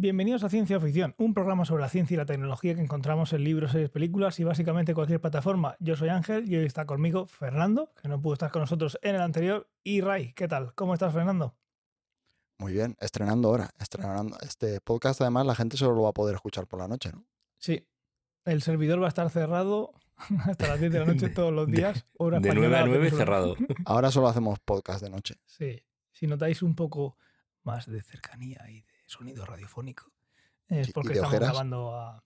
Bienvenidos a Ciencia Ficción, un programa sobre la ciencia y la tecnología que encontramos en libros, series, películas y básicamente cualquier plataforma. Yo soy Ángel y hoy está conmigo Fernando, que no pudo estar con nosotros en el anterior, y Ray. ¿Qué tal? ¿Cómo estás, Fernando? Muy bien, estrenando ahora, estrenando. Este podcast además la gente solo lo va a poder escuchar por la noche, ¿no? Sí. El servidor va a estar cerrado hasta las 10 de la noche todos los días. hora De española 9 a 9 península. cerrado. Ahora solo hacemos podcast de noche. Sí. Si notáis un poco más de cercanía y de sonido radiofónico, es porque estamos ojeras. grabando a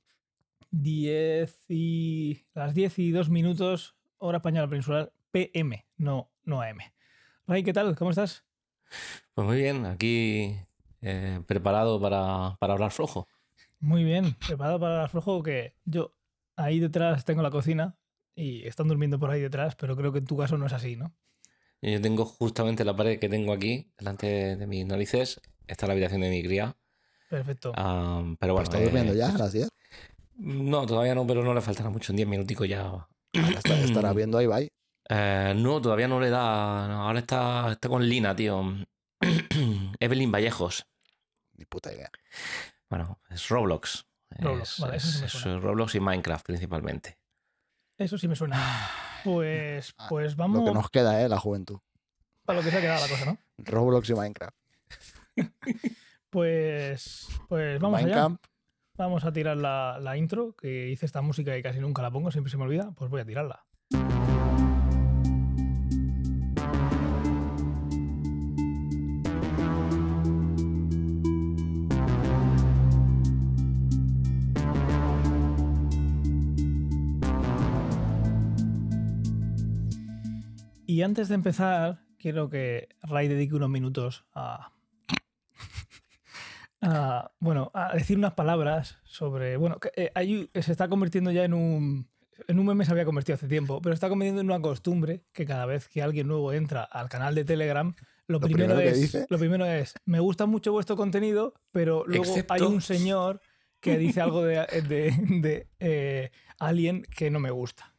10 y las 10 y 2 minutos, hora española peninsular, PM, no, no AM. Ray, ¿qué tal? ¿Cómo estás? Pues muy bien, aquí eh, preparado para, para hablar flojo. Muy bien, preparado para el flojo que yo ahí detrás tengo la cocina y están durmiendo por ahí detrás, pero creo que en tu caso no es así, ¿no? Yo tengo justamente la pared que tengo aquí, delante de mis narices, está la habitación de mi cría. Perfecto. Ah, pero bueno, ¿Está durmiendo eh, ya a las 10? No, todavía no, pero no le faltará mucho, en 10 minuticos ya. Está- estará viendo ahí, bye. Eh, no, todavía no le da. no, ahora está, está con Lina, tío. Evelyn Vallejos. Ni puta idea. Bueno, es Roblox. Roblox, Es- vale, eso sí me es- suena. es Roblox y Minecraft principalmente. Eso sí me suena. Pues, Ah, pues Lo vamos que nos queda, ¿eh? La juventud. para lo que se ha quedado la cosa, ¿no? Roblox y Minecraft. Pues, pues vamos allá. Vamos a tirar la, la intro, que hice esta música y casi nunca la pongo, siempre se me olvida, pues voy a tirarla. Y antes de empezar, quiero que Ray dedique unos minutos a, a, bueno, a decir unas palabras sobre. Bueno, que, eh, hay- se está convirtiendo ya en un. En un meme se había convertido hace tiempo, pero se está convirtiendo en una costumbre que cada vez que alguien nuevo entra al canal de Telegram, lo, Lo primero, es. dice. Lo primero es. Me gusta mucho vuestro contenido, pero luego Excepto- hay un señor que dice algo de, de, de, eh, Alien que no me gusta.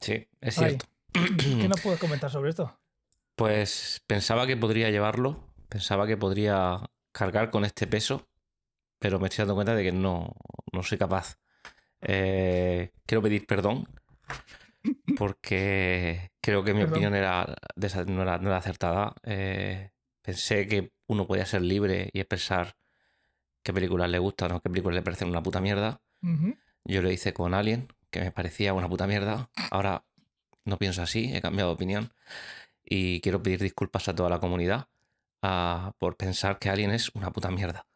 Sí, es cierto. ¿Qué nos puedes comentar sobre esto? Pues pensaba que podría llevarlo, pensaba que podría cargar con este peso, pero me estoy dando cuenta de que no, no soy capaz. Eh, quiero pedir perdón porque creo que mi Perdón. opinión era, no, era, no era acertada. Eh, pensé que uno podía ser libre y expresar qué películas le gustan o qué películas le parecen una puta mierda. Yo lo hice con Alien, que me parecía una puta mierda. Ahora no pienso así, he cambiado de opinión. Y quiero pedir disculpas a toda la comunidad ah, por pensar que Alien es una puta mierda.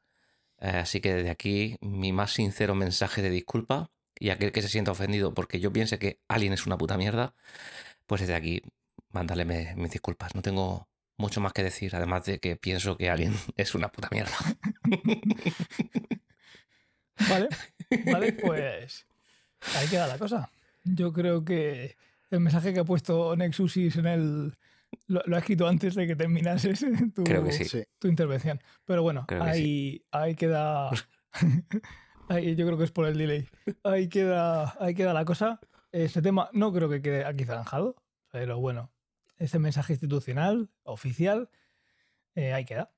Eh, así que desde aquí mi más sincero mensaje de disculpa y aquel que se sienta ofendido porque yo piense que Alien es una puta mierda, pues desde aquí mándale me- mis disculpas. No tengo mucho más que decir, además de que pienso que Alien es una puta mierda. Vale, vale, pues ahí queda la cosa. Yo creo que el mensaje que ha puesto Nexusis en el. Lo, lo ha escrito antes de que terminases tu, Creo que sí. Sí. tu intervención. Pero bueno, Creo que ahí, ahí queda. ahí, yo creo que es por el delay. Ahí queda, ahí queda la cosa. Este tema no creo que quede aquí zanjado, pero bueno, ese mensaje institucional, oficial, eh, ahí queda.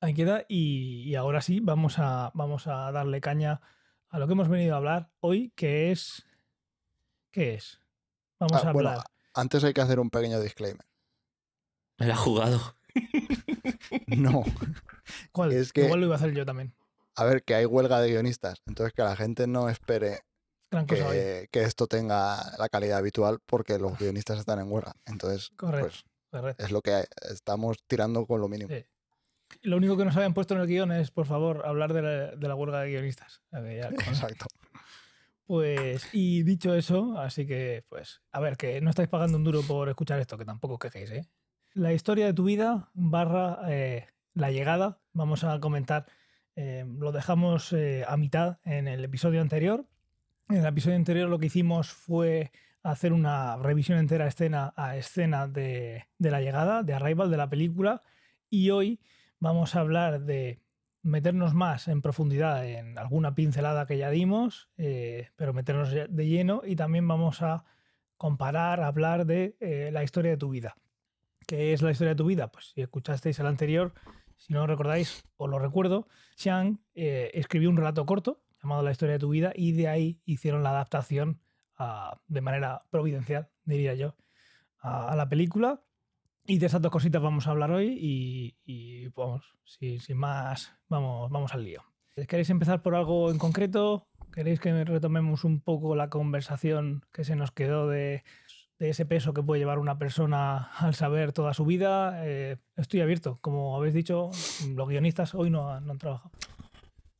Ahí queda. Y, y ahora sí, vamos a, vamos a darle caña a lo que hemos venido a hablar hoy, que es. ¿Qué es? Vamos Ah, a bueno, hablar. antes hay que hacer un pequeño disclaimer. Me la ha jugado. No. ¿Cuál? es que- Igual lo iba a hacer yo también. A ver, que hay huelga de guionistas. Entonces que la gente no espere que, que esto tenga la calidad habitual porque los guionistas están en huelga. Entonces, Correcto. pues correcto. es lo que hay. estamos tirando con lo mínimo. Sí. Lo único que nos habían puesto en el guion es, por favor, hablar de la, de la huelga de guionistas. Ver, ya, Exacto. Pues, y dicho eso, así que, pues, a ver, que no estáis pagando un duro por escuchar esto, que tampoco os quejéis, ¿eh? La historia de tu vida barra eh, la llegada, vamos a comentar, eh, lo dejamos eh, a mitad en el episodio anterior. En el episodio anterior lo que hicimos fue hacer una revisión entera escena a escena de, la llegada, de Arrival, de la película, y hoy vamos a hablar de meternos más en profundidad en alguna pincelada que ya dimos, pero meternos de lleno y también vamos a comparar, hablar de la historia de tu vida. ¿Qué es la historia de tu vida? Pues si escuchasteis el anterior, si no lo recordáis, os lo recuerdo, Xiang eh, escribió un relato corto llamado La historia de tu vida y de ahí hicieron la adaptación a- de manera providencial, diría yo, a, a la película. Y de esas dos cositas vamos a hablar hoy y, y, vamos, sin, sin más, vamos, vamos al lío. ¿Queréis empezar por algo en concreto? ¿Queréis que retomemos un poco la conversación que se nos quedó de, de ese peso que puede llevar una persona al saber toda su vida? Eh, estoy abierto. Como habéis dicho, los guionistas hoy no, han- no han trabajado.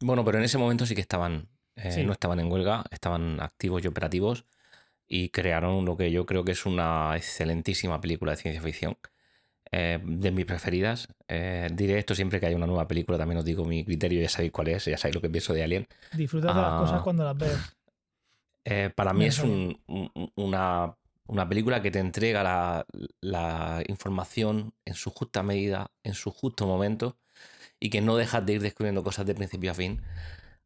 Bueno, pero en ese momento sí que estaban, eh, Sí. no estaban en huelga, estaban activos y operativos y crearon lo que yo creo que es una excelentísima película de ciencia ficción. eh, de mis preferidas. Eh, diré esto siempre que hay una nueva película, también os digo mi criterio, ya sabéis cuál es, ya sabéis lo que pienso de Alien. Disfrutas de las Ah. cosas cuando las ves. Eh, para mí es un- un- una, una película que te entrega la, la información en su justa medida, en su justo momento, y que no dejas de ir descubriendo cosas de principio a fin.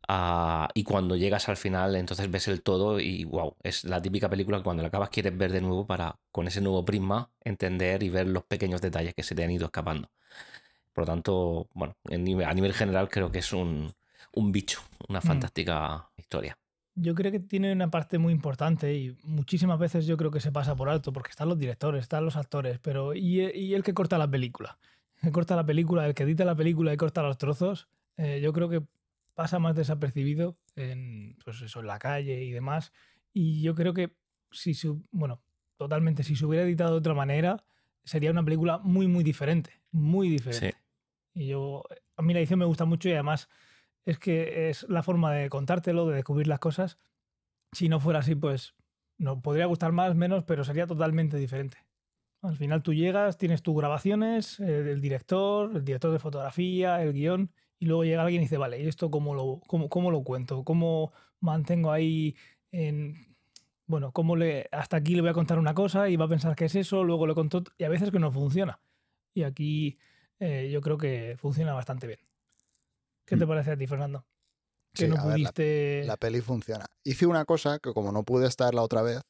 Ah, y cuando llegas al final, entonces ves el todo y wow, es la típica película que cuando la acabas quieres ver de nuevo para, con ese nuevo prisma, entender y ver los pequeños detalles que se te han ido escapando. Por lo tanto, bueno, en nivel- a nivel general creo que es un, un bicho, una Mm. fantástica historia. Yo creo que tiene una parte muy importante y muchísimas veces yo creo que se pasa por alto porque están los directores, están los actores, pero ¿y, y el que corta la película? El que corta la película, el que edita la película y corta los trozos, eh, yo creo que pasa más desapercibido en, pues eso, en la calle y demás. Y yo creo que si se, bueno, totalmente, si se hubiera editado de otra manera, sería una película muy, muy diferente, muy diferente. Y yo, a mí la edición me gusta mucho y además es que es la forma de contártelo, de descubrir las cosas. Si no fuera así, pues no podría gustar más, menos, pero sería totalmente diferente. Al final tú llegas, tienes tus grabaciones, el director, el director de fotografía, el guion, y luego llega alguien y dice, vale, ¿y esto cómo lo, cómo, cómo lo cuento? ¿Cómo mantengo ahí en... Bueno, cómo le, hasta aquí le voy a contar una cosa y va a pensar que es eso, luego le contó, y a veces que no funciona. Y aquí eh, yo creo que funciona bastante bien. ¿Qué te Mm. parece a ti, Fernando? Que Sí, no a ver, la- pudiste... La peli funciona. Hice una cosa que como no pude estar la otra vez,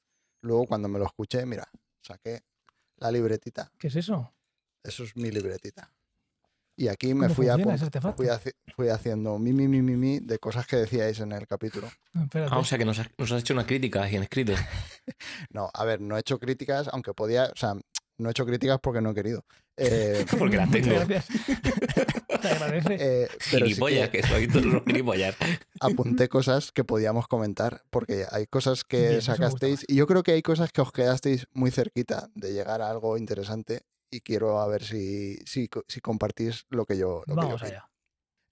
luego cuando me lo escuché, mira, saqué la libretita. ¿Qué es eso? Eso es mi libretita. Y aquí me ¿Cómo fui, artefacto? fui, haci- fui haciendo mi, mi, mi, mi, mi de cosas que decíais en el capítulo. Espérate. Ah, o sea que nos has, nos has hecho una crítica ahí en escrito. No, a ver, no he hecho críticas, aunque podía, o sea, no he hecho críticas porque no he querido. Eh, Porque las tengo. gracias. Te agradece. eh, pero sí Gilipollas, que que soy todos los gilipollas. apunté cosas que podíamos comentar, porque hay cosas que Bien, sacasteis, y yo creo que hay cosas que os quedasteis muy cerquita de llegar a algo interesante, y quiero a ver si, si, co- si compartís lo que yo, lo que yo Vamos allá.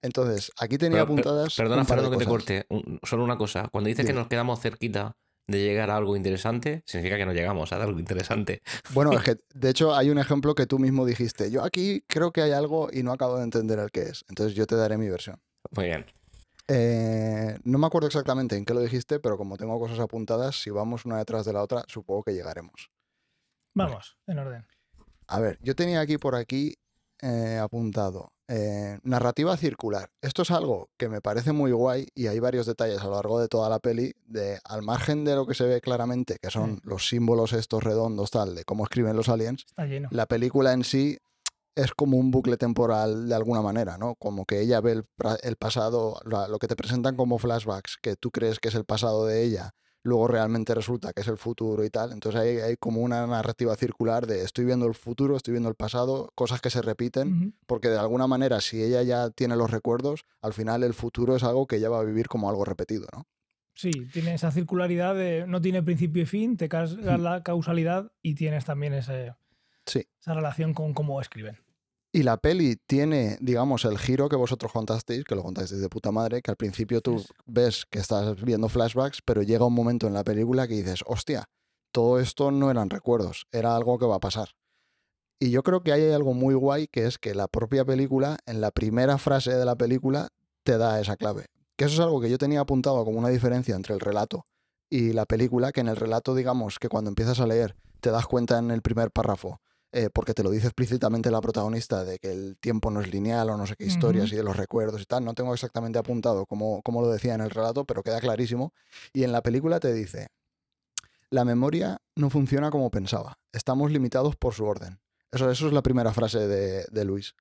Entonces, aquí tenía Pero, per- apuntadas. Perdona, Fernando, que te corte. Un- Solo una cosa. Cuando dices que nos quedamos cerquita de llegar a algo interesante, significa que no llegamos a algo interesante. Bueno, es que de hecho hay un ejemplo que tú mismo dijiste. Yo aquí creo que hay algo y no acabo de entender el que es. Entonces yo te daré mi versión. Muy bien. Eh, no me acuerdo exactamente en qué lo dijiste, pero como tengo cosas apuntadas, si vamos una detrás de la otra, supongo que llegaremos. Vamos, en orden. A ver, yo tenía aquí por aquí eh, apuntado eh, narrativa circular. Esto es algo que me parece muy guay y hay varios detalles a lo largo de toda la peli, de al margen de lo que se ve claramente, que son Sí. los símbolos estos redondos, tal, de cómo escriben los aliens, Está lleno. la película en sí es como un bucle temporal de alguna manera, ¿no? Como que ella ve el, pasado, lo que te presentan como flashbacks, que tú crees que es el pasado de ella, luego realmente resulta que es el futuro y tal. Entonces hay, hay como una narrativa circular de estoy viendo el futuro, estoy viendo el pasado, cosas que se repiten, porque de alguna manera si ella ya tiene los recuerdos, al final el futuro es algo que ella va a vivir como algo repetido, ¿no? Sí, tiene esa circularidad de no tiene principio y fin, te cargas la causalidad y tienes también ese, Sí. esa relación con cómo escriben. Y la peli tiene, digamos, el giro que vosotros contasteis, que lo contasteis de puta madre, que al principio tú Es- ves que estás viendo flashbacks, pero llega un momento en la película que dices, hostia, todo esto no eran recuerdos, era algo que va a pasar. Y yo creo que hay algo muy guay, que es que la propia película, en la primera frase de la película, te da esa clave. Que eso es algo que yo tenía apuntado como una diferencia entre el relato y la película, que en el relato, digamos, que cuando empiezas a leer, te das cuenta en el primer párrafo eh, porque te lo dice explícitamente la protagonista de que el tiempo no es lineal o no sé qué historias y de los recuerdos y tal. No tengo exactamente apuntado cómo, cómo lo decía en el relato, pero queda clarísimo. Y en la película te dice, la memoria no funciona como pensaba, estamos limitados por su orden. Eso, eso es la primera frase de, de Luis.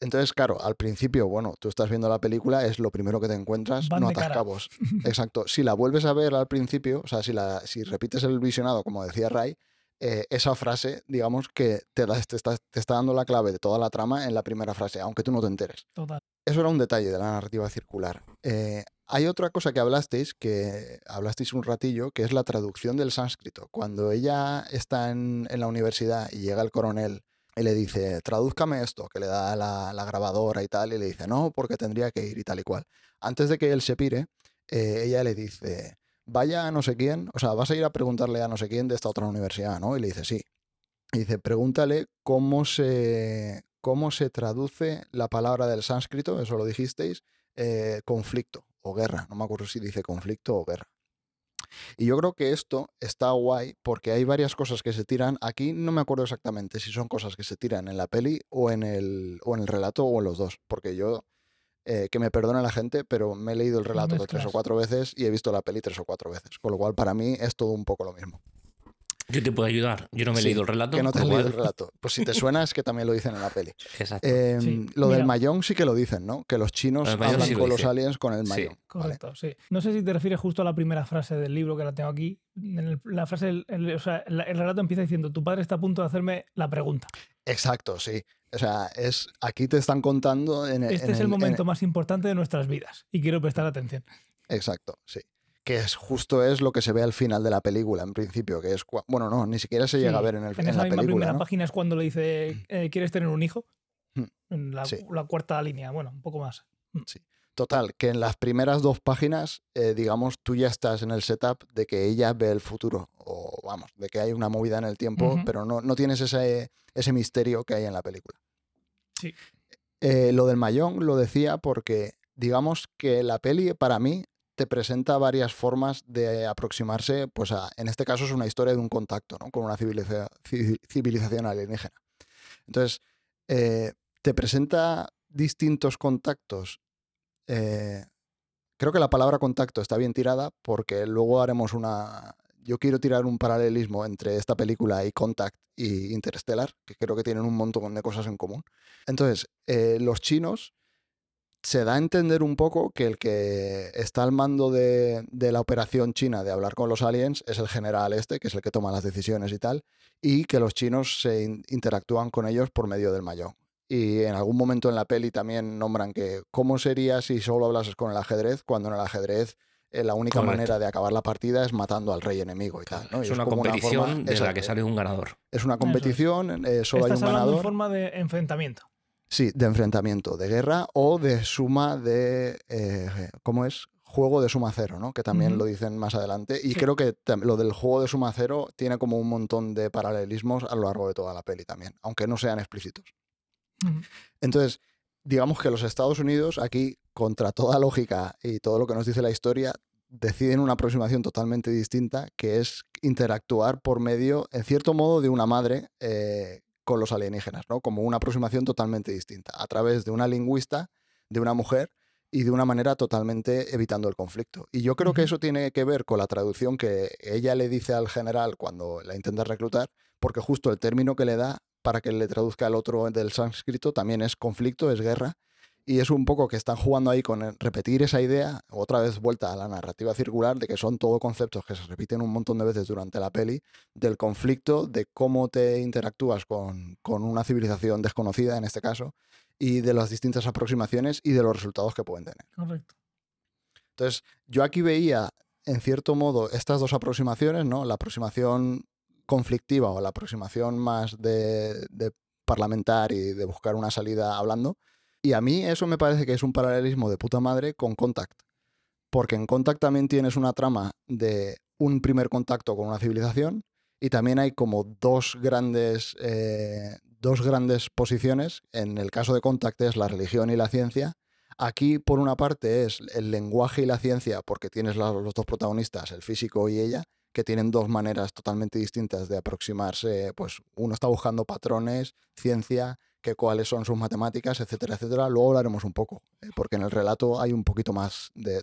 Entonces, claro, al principio, bueno, tú estás viendo la película, es lo primero que te encuentras, Van no atas cabos. Exacto. Si la vuelves a ver al principio, o sea, si, la, si repites el visionado, como decía Ray, eh, esa frase, digamos que te, está, te está dando la clave de toda la trama en la primera frase, aunque tú no te enteres. Total. Eso era un detalle de la narrativa circular. Eh, hay otra cosa que hablasteis, que hablasteis un ratillo, que es la traducción del sánscrito. Cuando ella está en, en la universidad y llega el coronel y le dice, tradúzcame esto, que le da la, la grabadora y tal, y le dice, no, porque tendría que ir y tal y cual. Antes de que él se pire, eh, ella le dice, vaya a no sé quién, o sea, vas a ir a preguntarle a no sé quién de esta otra universidad, ¿no? Y le dice, sí. Y dice, pregúntale cómo se, cómo se traduce la palabra del sánscrito, eso lo dijisteis, eh, conflicto o guerra. No me acuerdo si dice conflicto o guerra. Y yo creo que esto está guay porque hay varias cosas que se tiran. Aquí no me acuerdo exactamente si son cosas que se tiran en la peli o en el, o en el relato o en los dos. Porque yo, eh, que me perdone la gente, pero me he leído el relato tres o cuatro veces y he visto la peli tres o cuatro veces. Con lo cual, para mí es todo un poco lo mismo. Yo te puedo ayudar. Yo no me he Sí, leído el relato. Que no te has leído el relato. Pues si te suena es que también lo dicen en la peli. Exacto. Eh, Sí, lo del mayón sí que lo dicen, ¿no? Que los chinos El hablan sí lo con los aliens con el Sí, mayón. ¿vale? Correcto, sí. No sé si te refieres justo a la primera frase del libro que la tengo aquí. En el- la frase, el, el- o sea, el, el relato empieza diciendo: Tu padre está a punto de hacerme la pregunta. Exacto, sí. O sea, es aquí te están contando en, Este en es el en- momento más importante de nuestras vidas y quiero prestar atención. Exacto, sí. Que es justo es lo que se ve al final de la película, en principio, que es bueno, no, ni siquiera se llega a Sí, ver en, el, En en esa la misma película, primera ¿no? página es cuando le dice: eh, ¿Quieres tener un hijo? Hmm. En la, Sí. la cuarta línea, bueno, un poco más. Total, que en las primeras dos páginas, eh, digamos, tú ya estás en el setup de que ella ve el futuro, o vamos, de que hay una movida en el tiempo, pero no, no tienes ese, ese misterio que hay en la película. Sí. Eh, lo del mayón lo decía porque, digamos que la peli para mí te presenta varias formas de aproximarse, pues a, en este caso es una historia de un contacto, ¿no? Con una civiliza- ci- civilización alienígena. Entonces, eh, te presenta distintos contactos. eh, creo que la palabra contacto está bien tirada porque luego haremos una... Yo quiero tirar un paralelismo entre esta película y Contact y Interstellar, que creo que tienen un montón de cosas en común. Entonces, eh, los chinos se da a entender un poco que el que está al mando de, la operación china de hablar con los aliens es el general este, que es el que toma las decisiones y tal, y que los chinos se in- interactúan con ellos por medio del mayón. Y en algún momento en la peli también nombran que cómo sería si solo hablases con el ajedrez, cuando en el ajedrez eh, la única Correcto. manera de acabar la partida es matando al rey enemigo y tal. ¿no? Y Es una competición forma- de la que sale un ganador. Es una es. competición, eh, solo hay un hablando en ganador. forma de enfrentamiento. Sí, de enfrentamiento, de guerra o de suma de. eh, ¿Cómo es? Juego de suma cero, ¿no? Que también lo dicen más adelante. Y Sí. creo que lo del juego de suma cero tiene como un montón de paralelismos a lo largo de toda la peli también, aunque no sean explícitos. Entonces, digamos que los Estados Unidos, aquí, contra toda lógica y todo lo que nos dice la historia, deciden una aproximación totalmente distinta, que es interactuar por medio, en cierto modo, de una madre eh, con los alienígenas, ¿no? Como una aproximación totalmente distinta, a través de una lingüista, de una mujer y de una manera totalmente evitando el conflicto. Y yo creo que eso tiene que ver con la traducción que ella le dice al general cuando la intenta reclutar, porque justo el término que le da para que le traduzca al otro del sánscrito también es conflicto, es guerra. Y es un poco que están jugando ahí con repetir esa idea, otra vez vuelta a la narrativa circular, de que son todo conceptos que se repiten un montón de veces durante la peli, del conflicto, de cómo te interactúas con, con una civilización desconocida en este caso, y de las distintas aproximaciones y de los resultados que pueden tener. Correcto. Entonces, yo aquí veía, en cierto modo, estas dos aproximaciones, ¿no? La aproximación conflictiva o la aproximación más de, de parlamentar y de buscar una salida hablando. Y a mí eso me parece que es un paralelismo de puta madre con Contact. Porque en Contact también tienes una trama de un primer contacto con una civilización y también hay como dos grandes, eh, dos grandes posiciones. En el caso de Contact es la religión y la ciencia. Aquí, por una parte, es el lenguaje y la ciencia, porque tienes los dos protagonistas, el físico y ella, que tienen dos maneras totalmente distintas de aproximarse. Pues uno está buscando patrones, ciencia, que cuáles son sus matemáticas, etcétera, etcétera. Luego hablaremos un poco, eh, porque en el relato hay un poquito más de,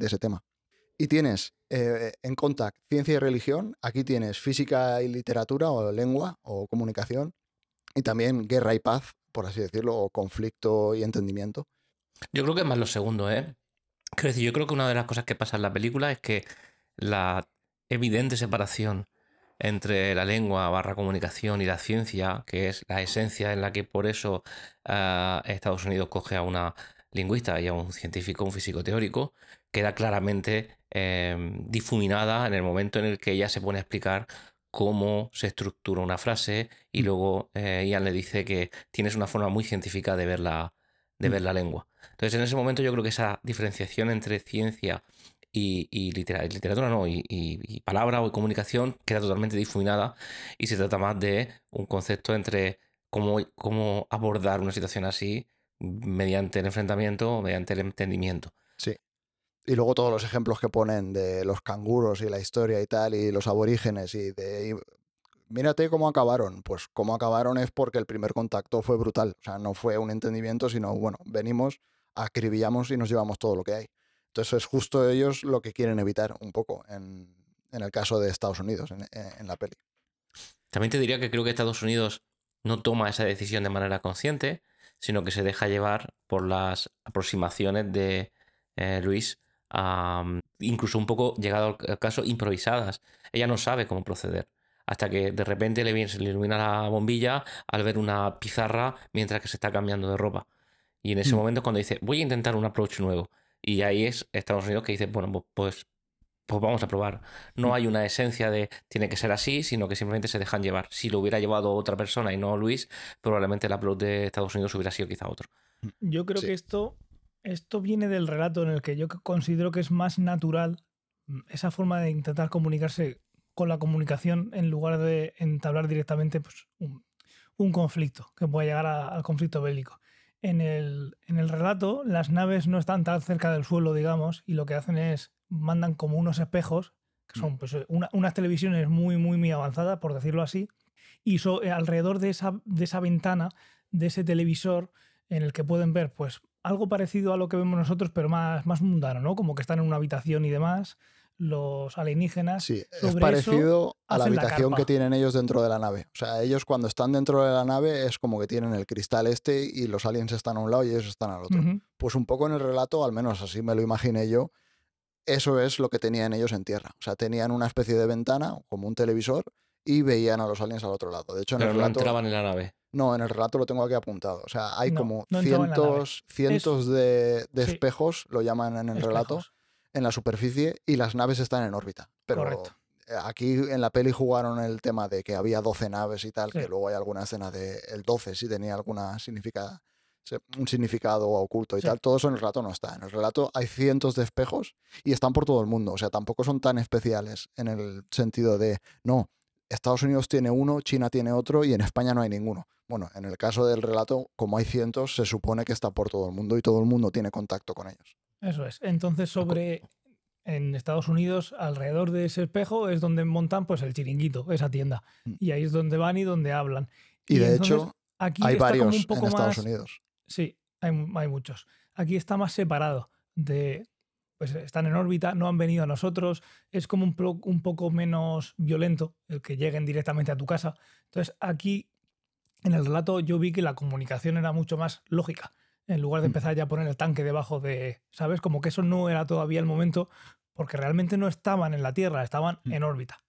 ese tema. Y tienes eh, en Contact ciencia y religión, aquí tienes física y literatura o lengua o comunicación, y también guerra y paz, por así decirlo, o conflicto y entendimiento. Yo creo que es más lo segundo, ¿eh? Quiero decir, yo creo que una de las cosas que pasa en la película es que la evidente separación entre la lengua barra comunicación y la ciencia, que es la esencia en la que por eso ah, Estados Unidos coge a una lingüista y a un científico, un físico teórico, queda claramente em, difuminada en el momento en el que ella se pone a explicar cómo se estructura una frase y Mm. luego eh, Ian le dice que tienes una forma muy científica de ver la, de Mm. ver la lengua. Entonces, en ese momento yo creo que esa diferenciación entre ciencia y, y litera- literatura, no, y, y- palabra o comunicación queda totalmente difuminada y se trata más de un concepto entre cómo, cómo abordar una situación así mediante el enfrentamiento o mediante el entendimiento. Y luego todos los ejemplos que ponen de los canguros y la historia y tal, y los aborígenes, y de. mírate cómo acabaron. Pues cómo acabaron es porque el primer contacto fue brutal. O sea, no fue un entendimiento, sino, bueno, venimos, acribillamos y nos llevamos todo lo que hay. Entonces es justo ellos lo que quieren evitar un poco en, en el caso de Estados Unidos, en, en la peli. También te diría que creo que Estados Unidos no toma esa decisión de manera consciente, sino que se deja llevar por las aproximaciones de eh, Luis, am, incluso un poco, llegado al caso, improvisadas. Ella no sabe cómo proceder. Hasta que de repente le, viene- se le ilumina la bombilla al ver una pizarra mientras que se está cambiando de ropa. Y en ese Mm. momento cuando dice, voy a intentar un approach nuevo. Y ahí es Estados Unidos que dice, bueno, pu- pues, pues vamos a probar. No Mm. hay una esencia de tiene que ser así, sino que simplemente se dejan llevar. Si lo hubiera llevado otra persona y no Luis, probablemente el upload de Estados Unidos hubiera sido quizá otro. Yo creo Sí. que esto, esto viene del relato en el que yo considero que es más natural mm, esa forma de intentar comunicarse con la comunicación en lugar de entablar directamente pues, un, un conflicto que pueda llegar a- al conflicto bélico. En el, en el relato, las naves no están tan cerca del suelo, digamos, y lo que hacen es mandan como unos espejos, que son pues, una- unas televisiones muy, muy, muy avanzadas, por decirlo así, y so- eh, alrededor de esa, de esa ventana, de ese televisor, en el que pueden ver pues algo parecido a lo que vemos nosotros, pero más, más mundano, ¿no? Como que están en una habitación y demás, los alienígenas. Sí, es parecido a la habitación que tienen ellos dentro de la nave. O sea, ellos cuando están dentro de la nave es como que tienen el cristal este y los aliens están a un lado y ellos están al otro. Pues un poco en el relato, al menos así me lo imaginé yo, eso es lo que tenían ellos en tierra. O sea, tenían una especie de ventana, como un televisor, y veían a los aliens al otro lado. De hecho, en Pero el no relato... entraban en la nave. No, en el relato lo tengo aquí apuntado. O sea, hay No, como no cientos, cientos de, de Sí. espejos, lo llaman en el relato. En la superficie y las naves están en órbita. Pero Correcto. aquí en la peli jugaron el tema de que había 12 naves y tal, Sí. que luego hay alguna escena de el 12 si tenía alguna significa, se- un significado oculto y Sí. tal. Todo eso en el relato no está. En el relato hay cientos de espejos y están por todo el mundo. O sea, tampoco son tan especiales en el sentido de, no, Estados Unidos tiene uno, China tiene otro y en España no hay ninguno. Bueno, en el caso del relato, como hay cientos, se supone que está por todo el mundo y todo el mundo tiene contacto con ellos. Eso es. Entonces, sobre. En Estados Unidos, alrededor de ese espejo es donde montan pues el chiringuito, esa tienda. Mm. Y ahí es donde van y donde hablan. Y, de entonces, hecho, aquí hay está como varios un poco en Estados más. Unidos. Sí, hay, hay muchos. Aquí está más separado de. Pues están en órbita, no han venido a nosotros. Es como un, pro- un poco menos violento el que lleguen directamente a tu casa. Entonces, aquí en el relato yo vi que la comunicación era mucho más lógica. En lugar de Mm. empezar ya a poner el tanque debajo de. ¿Sabes? Como que eso no era todavía el momento, porque realmente no estaban en la Tierra, estaban Mm. en órbita.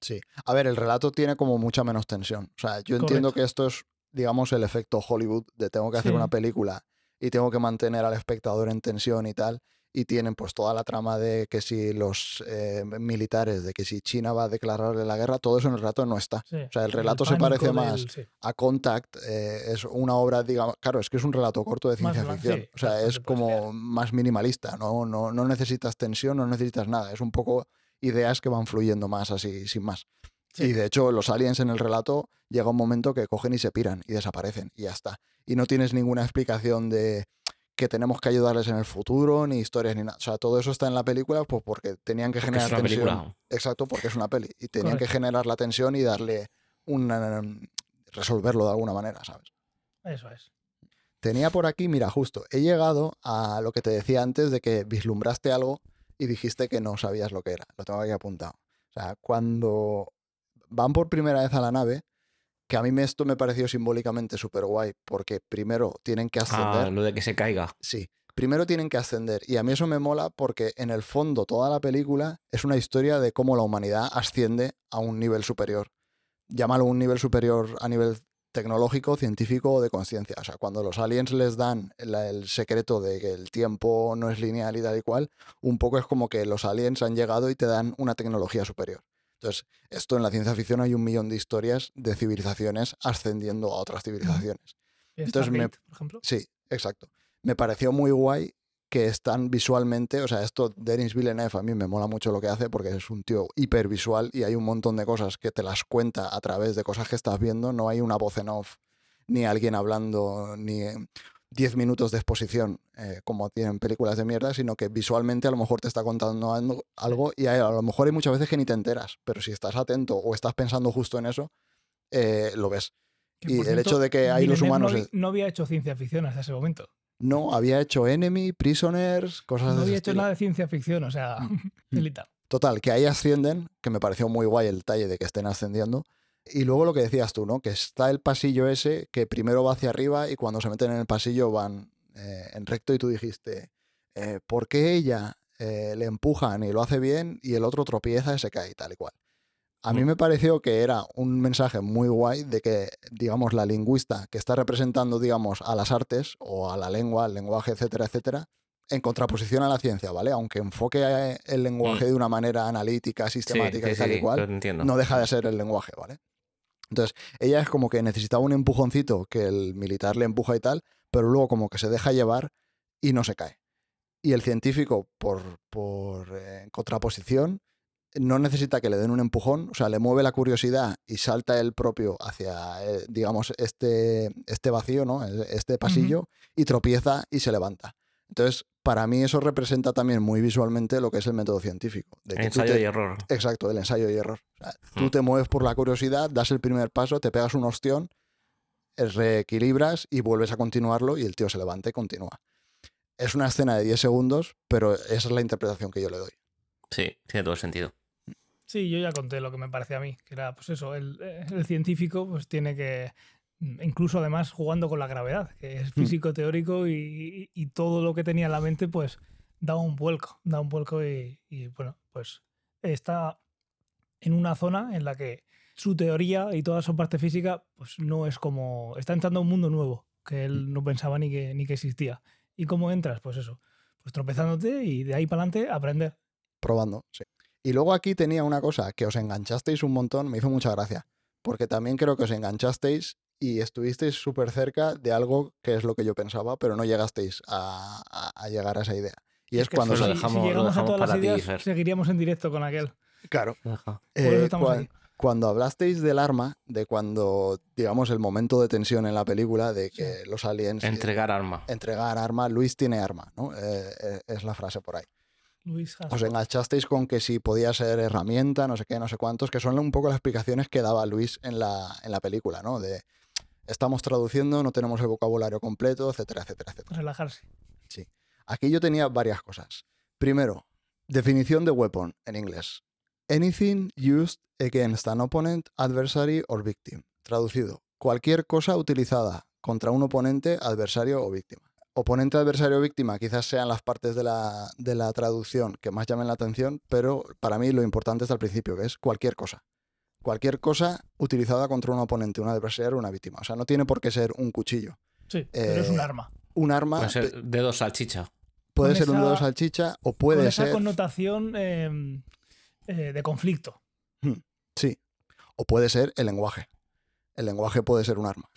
Sí. A ver, el relato tiene como mucha menos tensión. O sea, yo entiendo que esto es, digamos, el efecto Hollywood de tengo que hacer Sí. una película y tengo que mantener al espectador en tensión y tal. Y tienen pues toda la trama de que si los eh, militares, de que si China va a declararle la guerra, todo eso en el relato no está. Sí. O sea, el relato se parece pánico más del- sí. a Contact eh, es una obra, digamos, claro, es que es un relato corto de Más ciencia blan- ficción. sí, o sea, es como más minimalista, ¿no? No, no necesitas tensión, no necesitas nada. Es un poco ideas que van fluyendo más así, sin más. Sí. Y de hecho, los aliens en el relato llega un momento que cogen y se piran y desaparecen y ya está. Y no tienes ninguna explicación de que tenemos que ayudarles en el futuro, ni historias, ni nada. O sea, todo eso está en la película pues porque tenían que Porque generar es una tensión. película. Exacto, porque es una peli. Y tenían que generar la tensión y darle una resolverlo de alguna manera, ¿sabes? Eso es. Tenía por aquí, mira, justo, he llegado a lo que te decía antes de que vislumbraste algo y dijiste que no sabías lo que era. Lo tengo aquí apuntado. O sea, cuando van por primera vez a la nave, que a mí me- esto me pareció simbólicamente súper guay, porque primero tienen que ascender. Ah, lo de que se caiga. Sí, primero tienen que ascender. Y a mí eso me mola porque en el fondo toda la película es una historia de cómo la humanidad asciende a un nivel superior. Llámalo un nivel superior a nivel tecnológico, científico o de conciencia. O sea, cuando los aliens les dan la- el secreto de que el tiempo no es lineal y tal y cual, un poco es como que los aliens han llegado y te dan una tecnología superior. Entonces, esto en la ciencia ficción hay un millón de historias de civilizaciones ascendiendo a otras civilizaciones. Entonces me- por ejemplo. Sí, exacto. Me pareció muy guay que están visualmente, o sea, esto Denis Villeneuve a mí me mola mucho lo que hace porque es un tío hipervisual y hay un montón de cosas que te las cuenta a través de cosas que estás viendo, no hay una voz en off, ni alguien hablando, ni 10 minutos de exposición eh, como tienen películas de mierda, sino que visualmente a lo mejor te está contando algo- y a lo mejor hay muchas veces que ni te enteras, pero si estás atento o estás pensando justo en eso, eh, lo ves. Y el cierto, hecho de que hay los humanos No, había hecho ciencia ficción hasta ese momento. No, había hecho Enemy, Prisoners, cosas No de ese había hecho estilo. nada de ciencia ficción, o sea, telita. Total, que ahí ascienden, que me pareció muy guay el detalle de que estén ascendiendo. Y luego lo que decías tú, ¿no? Que está el pasillo ese que primero va hacia arriba y cuando se meten en el pasillo van eh, en recto y tú dijiste, eh, ¿por qué ella eh, le empujan y lo hace bien y el otro tropieza y se cae y tal y cual? A mí me pareció que era un mensaje muy guay de que, digamos, la lingüista que está representando, digamos, a las artes o a la lengua, al lenguaje, etcétera, etcétera, en contraposición a la ciencia, ¿vale? Aunque enfoque el lenguaje Mm. de una manera analítica, sistemática sí, y tal y cual, no deja de ser el lenguaje, ¿vale? Entonces, ella es como que necesitaba un empujoncito que el militar le empuja y tal, pero luego como que se deja llevar y no se cae. Y el científico, por, por eh, contraposición, no necesita que le den un empujón, o sea, le mueve la curiosidad y salta él propio hacia, eh, digamos, este, este vacío, ¿no? Este pasillo, y tropieza y se levanta. Entonces, para mí eso representa también muy visualmente lo que es el método científico. de que tú Ensayo te- y error. Exacto, el ensayo y error. O sea, tú Mm. te mueves por la curiosidad, das el primer paso, te pegas un ostión, eh, reequilibras y vuelves a continuarlo y el tío se levanta y continúa. Es una escena de 10 segundos, pero esa es la interpretación que yo le doy. Sí, tiene todo el sentido. Sí, yo ya conté lo que me parece a mí, que era, pues eso, el, eh, el científico pues tiene que, incluso además jugando con la gravedad, que es Mm. físico teórico y, y- y todo lo que tenía en la mente, pues da un vuelco, da un vuelco y, y, bueno, pues está en una zona en la que su teoría y toda su parte física, pues no es como, está entrando a un mundo nuevo, que él no pensaba ni que, ni que existía. ¿Y cómo entras? Pues eso, pues tropezándote y de ahí para adelante aprender. Probando, sí. Y luego aquí tenía una cosa, que os enganchasteis un montón, me hizo mucha gracia. Porque también creo que os enganchasteis y estuvisteis súper cerca de algo que es lo que yo pensaba, pero no llegasteis a, a- a llegar a esa idea. Y es, que cuando... si, lo dejamos- si lo llegamos a todas las para ti, ideas, Fer. seguiríamos en directo con aquel. Claro. Eh, cuando hablasteis del arma, de cuando, digamos, el momento de tensión en la película, de que los aliens... eh, Entregar arma. entregar arma, Luis tiene arma, ¿no? Eh, eh, es la frase por ahí. Luis. Os enganchasteis con que si podía ser herramienta, no sé qué, no sé cuántos, que son un poco las explicaciones que daba Luis en la, en la película, ¿no? De estamos traduciendo, no tenemos el vocabulario completo, etcétera, etcétera, etcétera. Relajarse. Aquí yo tenía varias cosas. Primero, definición de weapon en inglés. Anything used against an opponent, adversary or victim. Traducido, cualquier cosa utilizada contra un oponente, adversario o víctima. Oponente, adversario o víctima quizás sean las partes de la, de la traducción que más llamen la atención, pero para mí lo importante es al principio, que es cualquier cosa. Cualquier cosa utilizada contra un oponente, un adversario o una víctima. O sea, no tiene por qué ser un cuchillo. Sí, pero es un Eh, arma. Un arma Puede ser dedo salchicha. puede con ser un dedo salchicha o Con puede esa ser... connotación eh, eh, de conflicto. Sí. O puede ser el lenguaje. El lenguaje puede ser un arma.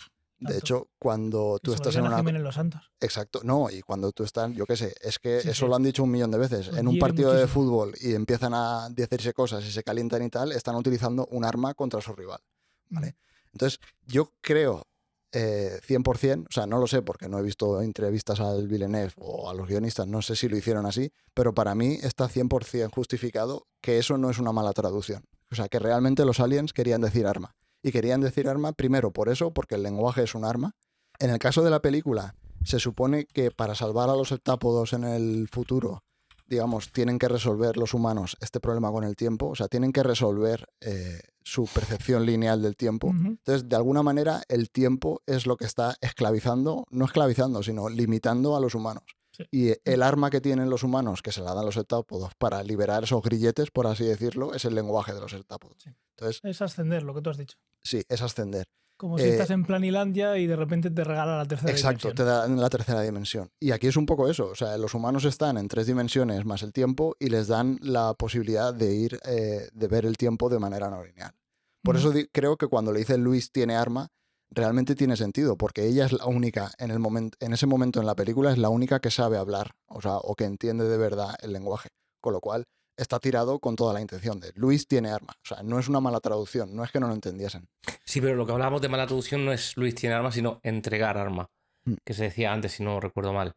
De hecho, cuando tú estás en una... Jiménez Los Santos. Exacto, no, y cuando tú estás, yo qué sé, es que Sí, eso sí. lo han dicho un millón de veces. Lo En un partido de fútbol y empiezan a decirse cosas y se calientan y tal, están utilizando un arma contra su rival. ¿vale? Entonces, yo creo eh, 100%, o sea, no lo sé porque no he visto entrevistas al Villeneuve o a los guionistas, no sé si lo hicieron así, pero para mí está 100% justificado que eso no es una mala traducción. O sea, que realmente los aliens querían decir arma. Y querían decir arma primero por eso, porque el lenguaje es un arma. En el caso de la película, se supone que para salvar a los heptápodos en el futuro, digamos, tienen que resolver los humanos este problema con el tiempo, o sea, tienen que resolver eh, su percepción lineal del tiempo. Entonces, de alguna manera, el tiempo es lo que está esclavizando, no esclavizando, sino limitando a los humanos. Sí. Y el arma que tienen los humanos, que se la dan los septápodos para liberar esos grilletes, por así decirlo, es el lenguaje de los septápodos. Sí. Entonces, Es ascender, lo que tú has dicho. sí, es ascender. Como si Eh, estás en Planilandia y de repente te regala la tercera Exacto, dimensión. te da en la tercera dimensión. Y aquí es un poco eso, o sea, los humanos están en tres dimensiones más el tiempo y les dan la posibilidad de ir, eh, de ver el tiempo de manera no lineal. Por eso creo que cuando le dice Luis tiene arma, realmente tiene sentido, porque ella es la única, en, el momento, en ese momento en la película, es la única que sabe hablar, o sea, o que entiende de verdad el lenguaje. Con lo cual, está tirado con toda la intención de Luis tiene arma. O sea, no es una mala traducción, no es que no lo entendiesen. Sí, pero lo que hablábamos de mala traducción no es Luis tiene arma, sino entregar arma. Mm. Que se decía antes, si no recuerdo mal.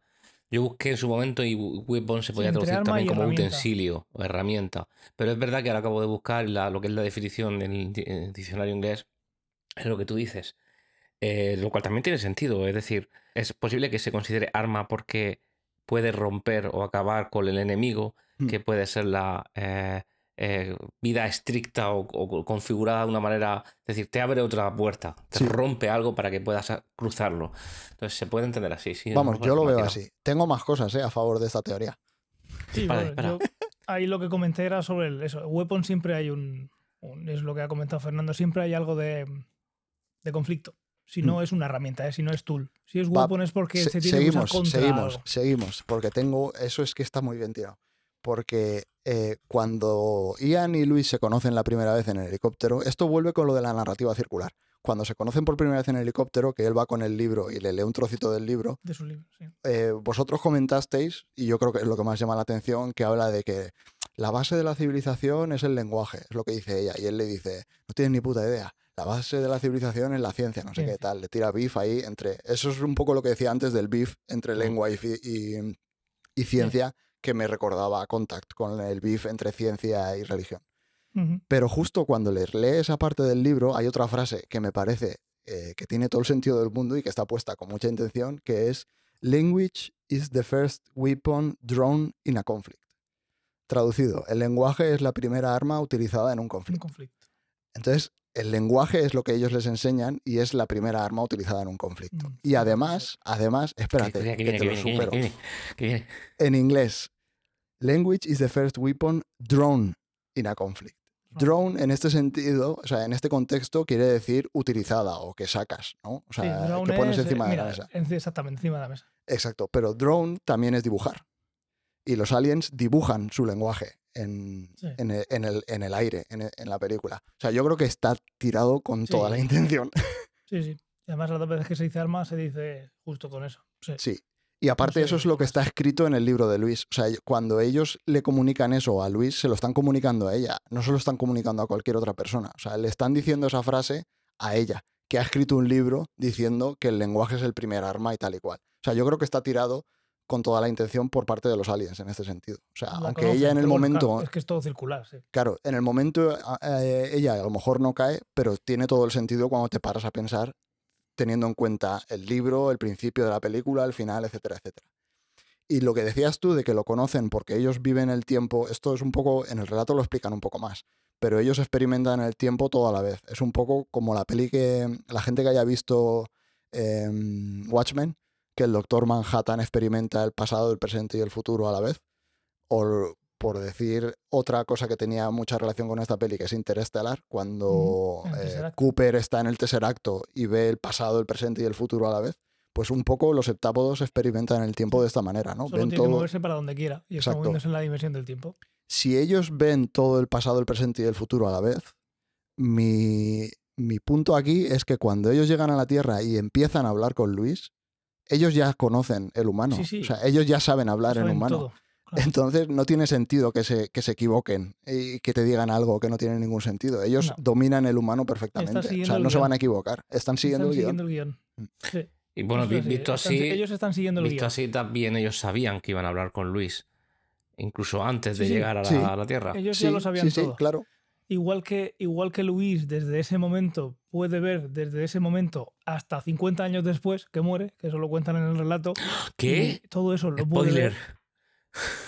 Yo busqué en su momento y weapon se podía traducir también como utensilio o herramienta. Pero es verdad que ahora acabo de buscar la- lo que es la definición del eh, diccionario inglés, es lo que tú dices. Eh, lo cual también tiene sentido. Es decir, es posible que se considere arma porque puede romper o acabar con el enemigo, Mm. que puede ser la eh, eh, vida estricta o, o configurada de una manera. Es decir, te abre otra puerta, te Sí. rompe algo para que puedas cruzarlo. Entonces se puede entender así. Sí, Vamos, no yo lo veo así. Tengo más cosas eh, a favor de esta teoría. Sí, bueno, yo- ahí lo que comenté era sobre el, eso. Weapon siempre hay un, un- Es lo que ha comentado Fernando. Siempre hay algo de, de conflicto. Si no es una herramienta, ¿eh? si no es tool. Si es Mm. Va, weapon es porque Se- se tiene que seguimos, usar contra seguimos, algo. seguimos, porque tengo, eso es que está muy bien tirado. Porque eh, cuando Ian y Luis se conocen la primera vez en el helicóptero, esto vuelve con lo de la narrativa circular. Cuando se conocen por primera vez en el helicóptero, que él va con el libro y le lee un trocito del libro, De su libro, sí. eh, vosotros comentasteis, y yo creo que es lo que más llama la atención, que habla de que la base de la civilización es el lenguaje, es lo que dice ella, y él le dice, no tienes ni puta idea, la base de la civilización es la ciencia, no sé qué tal, le tira beef ahí entre... Eso es un poco lo que decía antes del beef entre lengua y, fi- y- y ciencia, que me recordaba a Contact, con el beef entre ciencia y religión. Pero justo cuando les lee esa parte del libro, hay otra frase que me parece eh, que tiene todo el sentido del mundo y que está puesta con mucha intención, que es Language is the first weapon drawn in a conflict. Traducido, el lenguaje es la primera arma utilizada en un Un conflicto. Entonces, el lenguaje es lo que ellos les enseñan y es la primera arma utilizada en un conflicto. Mm, Y además, además, espérate, que te lo supero. En inglés, language is the first weapon drawn in a conflict. Drone en este sentido, o sea, en este contexto quiere decir utilizada o que sacas, ¿no? O sea, Sí, que pones es, eh, encima de mira, la mesa. en- Exactamente, encima de la mesa. Exacto, pero drone también es dibujar. Y los aliens dibujan su lenguaje en, Sí. en, el, en el- en el aire, en, el- en la película. O sea, yo creo que está tirado con toda la intención. Sí, sí. Y además, las dos veces que se dice arma, se dice justo con eso. Sí. Sí. Y aparte sé eso es lo que está escrito en el libro de Luis. O sea, cuando ellos le comunican eso a Luis, se lo están comunicando a ella, no se lo están comunicando a cualquier otra persona. O sea, le están diciendo esa frase a ella, que ha escrito un libro diciendo que el lenguaje es el primer arma y tal y cual. O sea, yo creo que está tirado con toda la intención por parte de los aliens en este sentido. O sea, La aunque conocen, ella en el momento, claro, es que es todo circular, sí. claro, en el momento eh, ella a lo mejor no cae, pero tiene todo el sentido cuando te paras a pensar teniendo en cuenta el libro, el principio de la película, el final, etcétera, etcétera. Y lo que decías tú de que lo conocen porque ellos viven el tiempo, esto es un poco, en el relato lo explican un poco más, pero ellos experimentan el tiempo todo a la vez. Es un poco como la peli que la gente que haya visto em, Watchmen, que el doctor Manhattan experimenta el pasado, el presente y el futuro a la vez. O por decir otra cosa que tenía mucha relación con esta peli, que es Interestelar, cuando eh. Cooper está en el Tesseracto y ve el pasado, el presente y el futuro a la vez. Pues un poco los septápodos experimentan el tiempo de esta manera, ¿no? Solo Ven tiene que moverse para donde quiera y está Exacto. moviéndose en la dimensión del tiempo. si ellos ven todo el pasado, el presente y el futuro a la vez, mi, mi punto aquí es que cuando ellos llegan a la Tierra y empiezan a hablar con Luis, ellos ya conocen el humano. Sí, sí. O sea, ellos ya saben hablar en humano. todo. claro. Entonces no tiene sentido que se, que se equivoquen y que te digan algo que no tiene ningún sentido. Ellos No. dominan el humano perfectamente. O sea, no se van a equivocar. Están siguiendo están el guion. siguiendo el guion. Mm. Sí, Y bueno, eso vi- es así, visto están- así, ellos están siguiendo el visto guion. así también ellos sabían que iban a hablar con Luis, incluso antes de llegar a la, Sí. a la Tierra. Ellos Sí, ya lo sabían sí, sí, todo. claro. Igual que, igual que Luis desde ese momento puede ver desde ese momento hasta 50 años después que muere, que eso lo cuentan en el relato. ¿Qué? todo eso lo puede Spoiler. ver.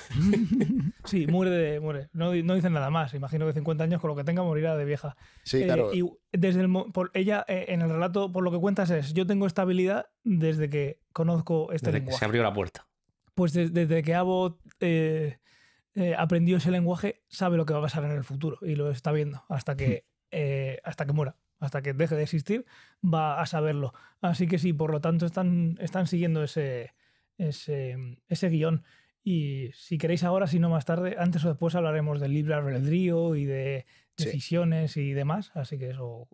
sí, muere, de, muere. No, no dicen nada más. Imagino que 50 años con lo que tenga morirá de vieja. Sí, Eh, claro. y desde el, mo- por, ella eh, en el relato, por lo que cuentas, es yo tengo esta habilidad desde que conozco este Desde que lenguaje. se abrió la puerta. Pues des- desde que Abbott eh, eh, aprendió ese lenguaje, sabe lo que va a pasar en el futuro y lo está viendo hasta que, eh, hasta que muera, hasta que deje de existir, va a saberlo. Así que sí, por lo tanto están, están siguiendo ese, ese, ese guion. Y si queréis ahora, si no más tarde, antes o después hablaremos del libre albedrío y de Sí. decisiones y demás. Así que eso.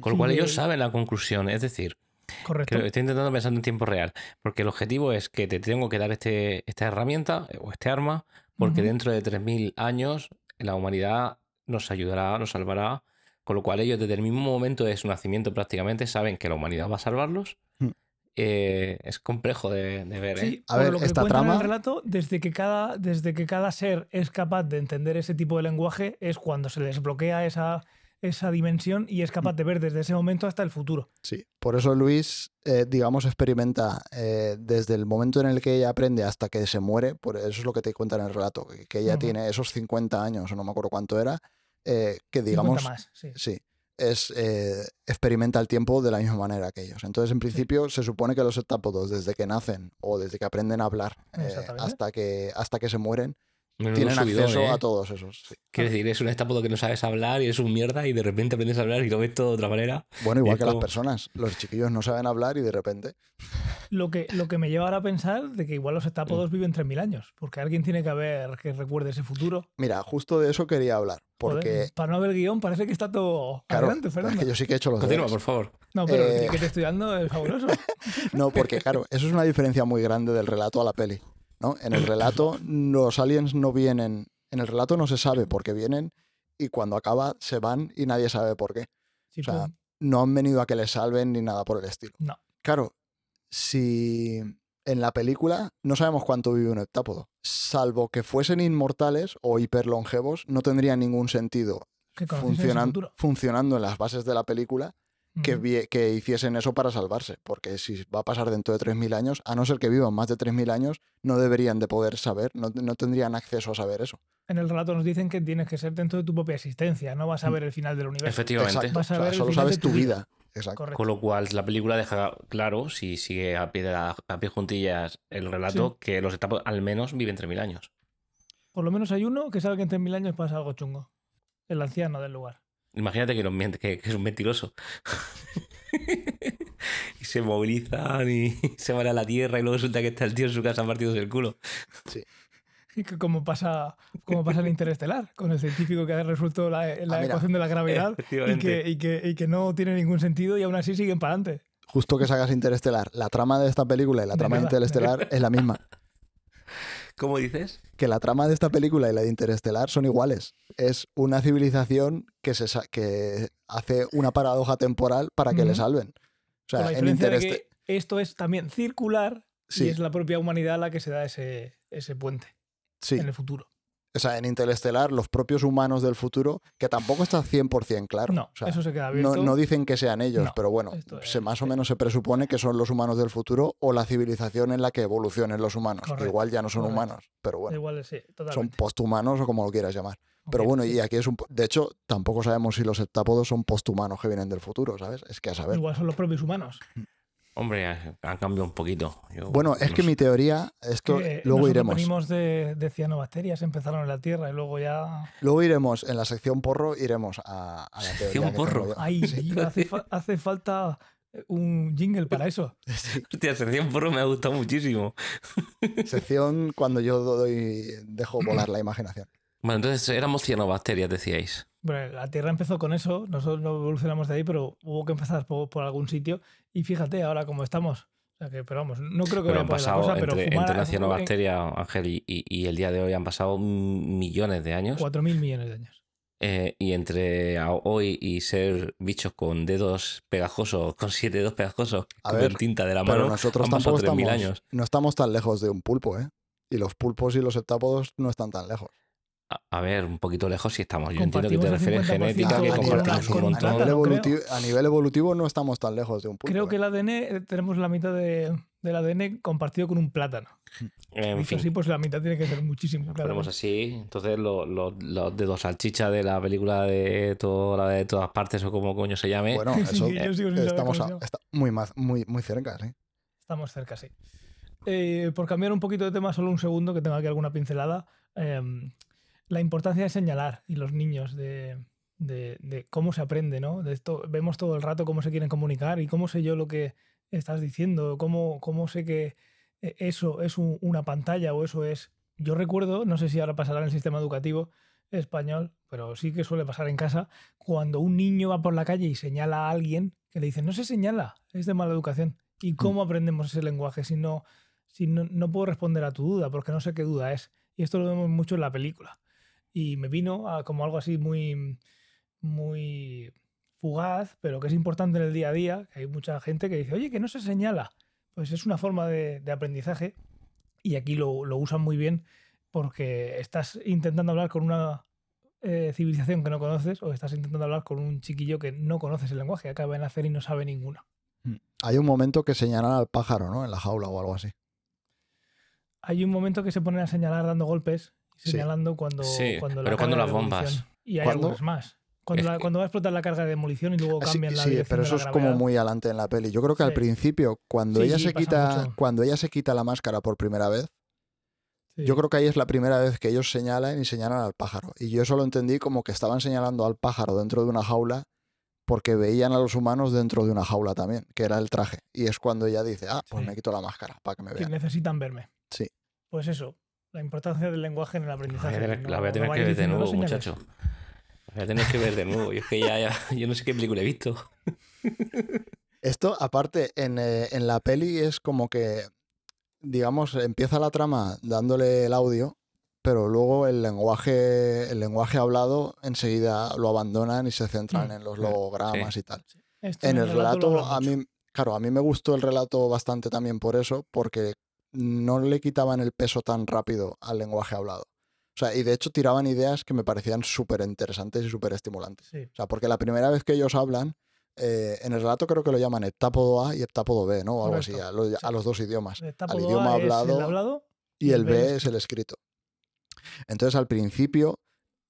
Con lo cual ellos saben la conclusión. Es decir, Correcto. estoy intentando pensar en tiempo real. Porque el objetivo es que te tengo que dar este, esta herramienta o este arma, porque dentro de 3.000 años la humanidad nos ayudará, nos salvará. Con lo cual ellos desde el mismo momento de su nacimiento prácticamente saben que la humanidad va a salvarlos. Mm. Eh, es complejo de, de ver. ¿eh? Sí, A por ver, lo que esta en trama- el relato, desde que, cada, desde que cada ser es capaz de entender ese tipo de lenguaje, es cuando se desbloquea esa, esa dimensión y es Mm. capaz de ver desde ese momento hasta el futuro. Sí, por eso Luis, eh, digamos, experimenta eh, desde el momento en el que ella aprende hasta que se muere, por eso es lo que te cuenta en el relato, que, que ella tiene esos 50 años, o no me acuerdo cuánto era, eh, que 50 digamos, más, sí. sí, es, experimenta el tiempo de la misma manera que ellos. Entonces, en principio, se supone que los heptápodos, desde que nacen o desde que aprenden a hablar hasta, que, hasta que se mueren, Menudo tienen subidón, acceso ¿eh? a todos esos. sí. Quiero decir, es un estápodo que no sabes hablar y es un mierda y de repente aprendes a hablar y lo ves todo de otra manera. Bueno, igual que las personas. Los chiquillos no saben hablar y de repente. Lo que, lo que me lleva ahora a pensar de que igual los heptápodos Mm. viven 3.000 años, porque alguien tiene que haber que recuerde ese futuro. Mira, justo de eso quería hablar. Joder, Porque, para no haber guion parece que está todo claro, adelante, es Fernando. que yo sí que he hecho los Continúa, deberes. por favor. No, pero Eh, el que te estoy dando es fabuloso. No, porque claro, eso es una diferencia muy grande del relato a la peli. ¿No? En el relato los aliens no vienen, en el relato no se sabe por qué vienen y cuando acaba se van y nadie sabe por qué. Sí, o sea. No han venido a que les salven ni nada por el estilo. No. Claro, si en la película no sabemos cuánto vive un heptápodo, salvo que fuesen inmortales o hiperlongevos, no tendría ningún sentido funcionan- funcionando en las bases de la película que, hiciesen eso para salvarse, porque si va a pasar dentro de 3.000 años, a no ser que vivan más de 3.000 años, no deberían de poder saber, no, no tendrían acceso a saber eso. En el relato nos dicen que tienes que ser dentro de tu propia existencia, no vas a Mm. ver el final del universo. Efectivamente. Exacto, Vas a o sea, ver el solo final sabes de tu vida. vida. Exacto. Con lo cual la película deja claro, si sigue a pie, de la- a pie juntillas el relato, que los etapos al menos viven 3.000 años. Por lo menos hay uno que sabe que en 3.000 años pasa algo chungo. El anciano del lugar. Imagínate que, es un mentiroso. y se movilizan y se van a la tierra y luego resulta que está el tío en su casa partidos el culo. Y que como pasa, como pasa en Interestelar, con el científico que ha resuelto la, la Ah, mira. ecuación de la gravedad y que, y, que, y que no tiene ningún sentido y aún así siguen para adelante. Justo que sacas Interestelar, la trama de esta película y la trama de nada, de Interestelar es la misma. ¿Cómo dices? Que la trama de esta película y la de Interestelar son iguales. Es una civilización que, se sa- que hace una paradoja temporal para que le salven. O Con la sea, en diferencia de Intereste- que esto es también circular Sí. y es la propia humanidad la que se da ese, ese puente sí. en el futuro. O sea, en Interestelar, los propios humanos del futuro, que tampoco está 100% claro. No, O sea, eso se queda no, abierto. no dicen que sean ellos, No, pero bueno, se, más o menos se presupone que son los humanos del futuro o la civilización en la que evolucionen los humanos. que Correcto, igual ya no son correcto. humanos, pero bueno, Igual sí, son posthumanos o como lo quieras llamar. Pero bueno, sí. y aquí es un... De hecho, tampoco sabemos si los heptápodos son posthumanos que vienen del futuro, ¿sabes? Es que a saber. Igual son los propios humanos. Hombre, ha- han cambiado un poquito. Yo Bueno, es no que sé. mi teoría, esto Que luego iremos. venimos de, de cianobacterias, empezaron en la Tierra y luego ya... Luego iremos, en la sección porro, iremos a, a la teoría. Sección porro. Ay, hace, fa- hace falta un jingle para eso. Sí. Hostia, sección porro me ha gustado muchísimo. Sección cuando yo doy, dejo volar la imaginación. Bueno, entonces éramos cianobacterias, decíais. Bueno, la Tierra empezó con eso, nosotros no evolucionamos de ahí, pero hubo que empezar por, por algún sitio. Y fíjate ahora cómo estamos. O sea que, pero vamos, no creo que Pero han la pasado cosa, pero entre, fumar entre la cianobacteria, Ángel, y, y- y el día de hoy han pasado millones de años. 4.000 millones de años. Eh, y entre a- hoy y ser bichos con dedos pegajosos, con siete dedos pegajosos, A con ver, tinta de la Pero mano, nosotros han pasado tampoco 3.000 estamos, años. no estamos tan lejos de un pulpo, ¿eh? Y los pulpos y los heptápodos no están tan lejos. A, a ver, un poquito lejos sí estamos. Yo entiendo que te refieres 50% genética, que compartimos un a, montón. nivel evolutivo, a nivel evolutivo no estamos tan lejos de un pulpo. Creo que ¿eh? el ADN eh, tenemos la mitad de, del ADN compartido con un plátano. En Dicho fin, así, pues la mitad tiene que ser muchísimo. lo claro. ponemos así. Entonces, lo- lo- los dedos salchicha de la película de, todo, la de todas partes, o como coño se llame. Bueno, Sí, eso que yo sigo sin saber estamos a- está muy, maz- muy, muy cerca, sí. Estamos cerca, sí. Eh, por cambiar un poquito de tema, solo un segundo, que tengo aquí alguna pincelada. em, la importancia de señalar y los niños, de, de- de cómo se aprende, ¿no? De esto, vemos todo el rato cómo se quieren comunicar y cómo sé yo lo que estás diciendo, cómo, cómo sé que eh, eso es un- una pantalla o eso es. Yo recuerdo, no sé si ahora pasará en el sistema educativo español, pero sí que suele pasar en casa, cuando un niño va por la calle y señala a alguien que le dice, no se señala, es de mala educación. ¿Y cómo aprendemos ese lenguaje si no, si no, no puedo responder a tu duda, porque no sé qué duda es? Y esto lo vemos mucho en la película. Y me vino a como algo así muy, muy fugaz, pero que es importante en el día a día, que hay mucha gente que dice, oye, que no se señala. Pues es una forma de, de aprendizaje y aquí lo, lo usan muy bien porque estás intentando hablar con una eh, civilización que no conoces o estás intentando hablar con un chiquillo que no conoces el lenguaje, acaba de nacer y no sabe ninguna. Hay un momento que señalan al pájaro, ¿no? En la jaula o algo así. Hay un momento que se ponen a señalar dando golpes. Señalando cuando, Sí, cuando pero cuando carga las bombas. Y hay ¿Cuándo? algunas más. Cuando, Es la- que- cuando va a explotar la carga de demolición y luego sí, cambian la sí, pero de eso la es como muy adelante en la peli. Yo creo que al principio, cuando Sí, ella se quita, mucho. cuando ella se quita la máscara por primera vez, Sí. yo creo que ahí es la primera vez que ellos señalan y señalan al pájaro. Y yo eso lo entendí como que estaban señalando al pájaro dentro de una jaula porque veían a los humanos dentro de una jaula también, que era el traje. Y es cuando ella dice, ah, pues Sí. me quito la máscara para que me que vean. necesitan verme. Sí. Pues eso, la importancia del lenguaje en el voy aprendizaje. tener, No- la voy a no tener que ver de nuevo, muchacho. La voy a tener que ver de nuevo. Yo es que ya, ya- yo no sé qué película he visto. Esto, aparte, en, eh, en la peli es como que, digamos, empieza la trama dándole el audio, pero luego el lenguaje, el lenguaje hablado enseguida lo abandonan y se centran Mm. en los Sí, logogramas y tal. En el relato, hablan a mí, claro, a mí me gustó el relato bastante también por eso, porque no le quitaban el peso tan rápido al lenguaje hablado. O sea, y de hecho tiraban ideas que me parecían súper interesantes y súper estimulantes. Sí. O sea, porque la primera vez que ellos hablan, eh, en el relato creo que lo llaman heptápodo A y heptápodo B, ¿no? O algo así, a, los- sí. a los dos idiomas. El Al idioma A es el hablado hablado y el B es el escrito. Entonces, al principio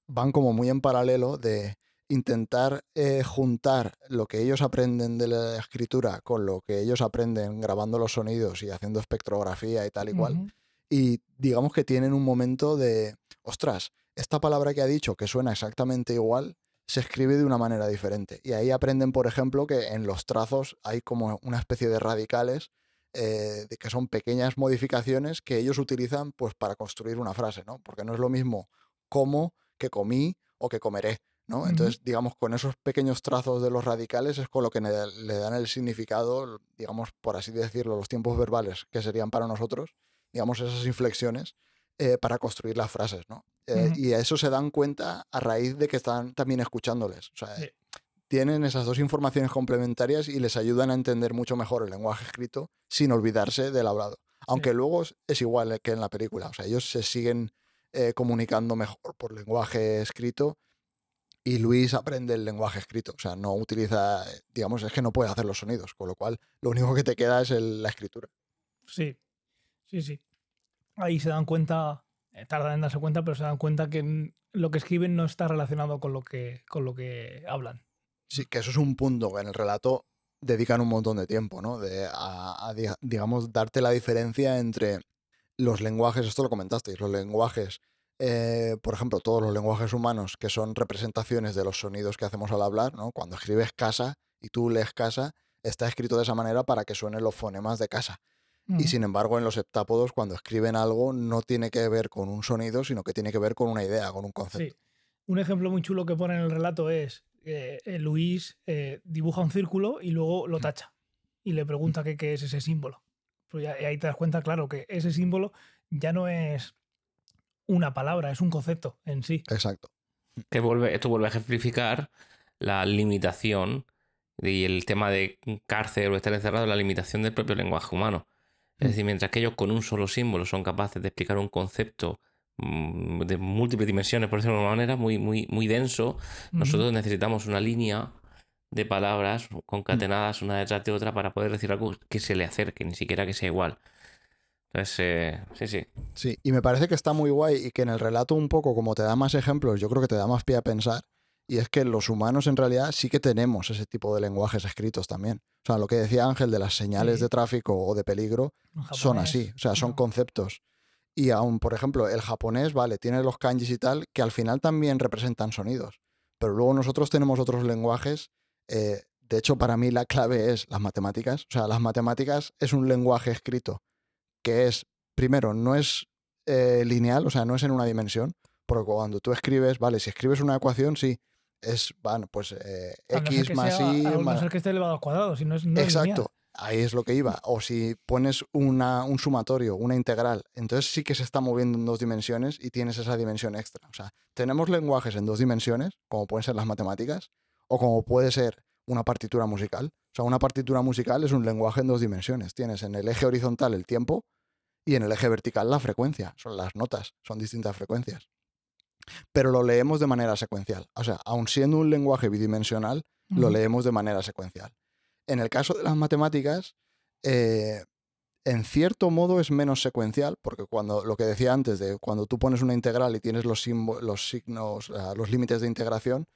van como muy en paralelo de intentar eh, juntar lo que ellos aprenden de la escritura con lo que ellos aprenden grabando los sonidos y haciendo espectrografía y tal y cual. Y digamos que tienen un momento de, ostras, esta palabra que ha dicho, que suena exactamente igual, se escribe de una manera diferente. Y ahí aprenden, por ejemplo, que en los trazos hay como una especie de radicales eh, de que son pequeñas modificaciones que ellos utilizan pues para construir una frase, ¿no? Porque no es lo mismo como que comí o que comeré, ¿no? Entonces, digamos, con esos pequeños trazos de los radicales es con lo que le dan el significado, digamos, por así decirlo, los tiempos verbales que serían para nosotros, digamos, esas inflexiones eh, para construir las frases, ¿no? Eh, Ujú. Y a eso se dan cuenta a raíz de que están también escuchándoles. O sea, Sí. tienen esas dos informaciones complementarias y les ayudan a entender mucho mejor el lenguaje escrito sin olvidarse del hablado. Aunque luego es- es igual que en la película. O sea, ellos se siguen eh, comunicando mejor por lenguaje escrito y Luis aprende el lenguaje escrito. O sea, no utiliza, digamos, es que no puede hacer los sonidos, con lo cual lo único que te queda es el- la escritura. Sí, sí, sí. Ahí se dan cuenta, eh, tardan en darse cuenta, pero se dan cuenta que lo que escriben no está relacionado con lo que, con lo que hablan. Sí, que eso es un punto que en el relato dedican un montón de tiempo, ¿no? De, a, a, diga- digamos, darte la diferencia entre los lenguajes, esto lo comentasteis, los lenguajes, eh, por ejemplo, todos los lenguajes humanos que son representaciones de los sonidos que hacemos al hablar, ¿no? Cuando escribes casa y tú lees casa, está escrito de esa manera para que suenen los fonemas de casa. Y sin embargo, en los heptápodos, cuando escriben algo, no tiene que ver con un sonido, sino que tiene que ver con una idea, con un concepto. Sí. Un ejemplo muy chulo que pone en el relato es eh, eh, Luis eh, dibuja un círculo y luego lo tacha y le pregunta qué, qué es ese símbolo. Pues ya- y ahí te das cuenta, claro, que ese símbolo ya no es una palabra, es un concepto en sí. Exacto. Que vuelve, esto vuelve a ejemplificar la limitación y el tema de cárcel o estar encerrado, la limitación del propio lenguaje humano. Es Mm. decir, mientras que ellos con un solo símbolo son capaces de explicar un concepto mm, de múltiples dimensiones, por decirlo de alguna manera, muy, muy, muy denso, nosotros necesitamos una línea de palabras concatenadas una detrás de otra para poder decir algo que se le acerque, ni siquiera que sea igual. Entonces, eh, sí, sí. Sí, y me parece que está muy guay y que en el relato un poco, como te da más ejemplos, yo creo que te da más pie a pensar. Y es que los humanos en realidad sí que tenemos ese tipo de lenguajes escritos también. O sea, lo que decía Ángel de las señales Sí. de tráfico o de peligro son así, o sea, son no. conceptos. Y aún, por ejemplo, el japonés, vale, tiene los kanjis y tal, que al final también representan sonidos. Pero luego nosotros tenemos otros lenguajes. eh, de hecho, para mí la clave es las matemáticas. O sea, las matemáticas es un lenguaje escrito que es, primero, no es eh, lineal, o sea, no es en una dimensión. Porque cuando tú escribes, vale, si escribes una ecuación, sí, es, bueno, pues eh, no x más sea- y a no más... ser que esté elevado al cuadrado, si no es, no es lineal. Exacto, ahí es lo que iba. O si pones una, un sumatorio, una integral, entonces sí que se está moviendo en dos dimensiones y tienes esa dimensión extra. O sea, tenemos lenguajes en dos dimensiones, como pueden ser las matemáticas, o como puede ser una partitura musical. O sea, una partitura musical es un lenguaje en dos dimensiones. Tienes en el eje horizontal el tiempo y en el eje vertical la frecuencia. Son las notas, son distintas frecuencias. Pero lo leemos de manera secuencial. O sea, aun siendo un lenguaje bidimensional, lo leemos de manera secuencial. En el caso de las matemáticas, eh, en cierto modo es menos secuencial, porque cuando lo que decía antes de cuando tú pones una integral y tienes los, los signos, ah, los límites de integración,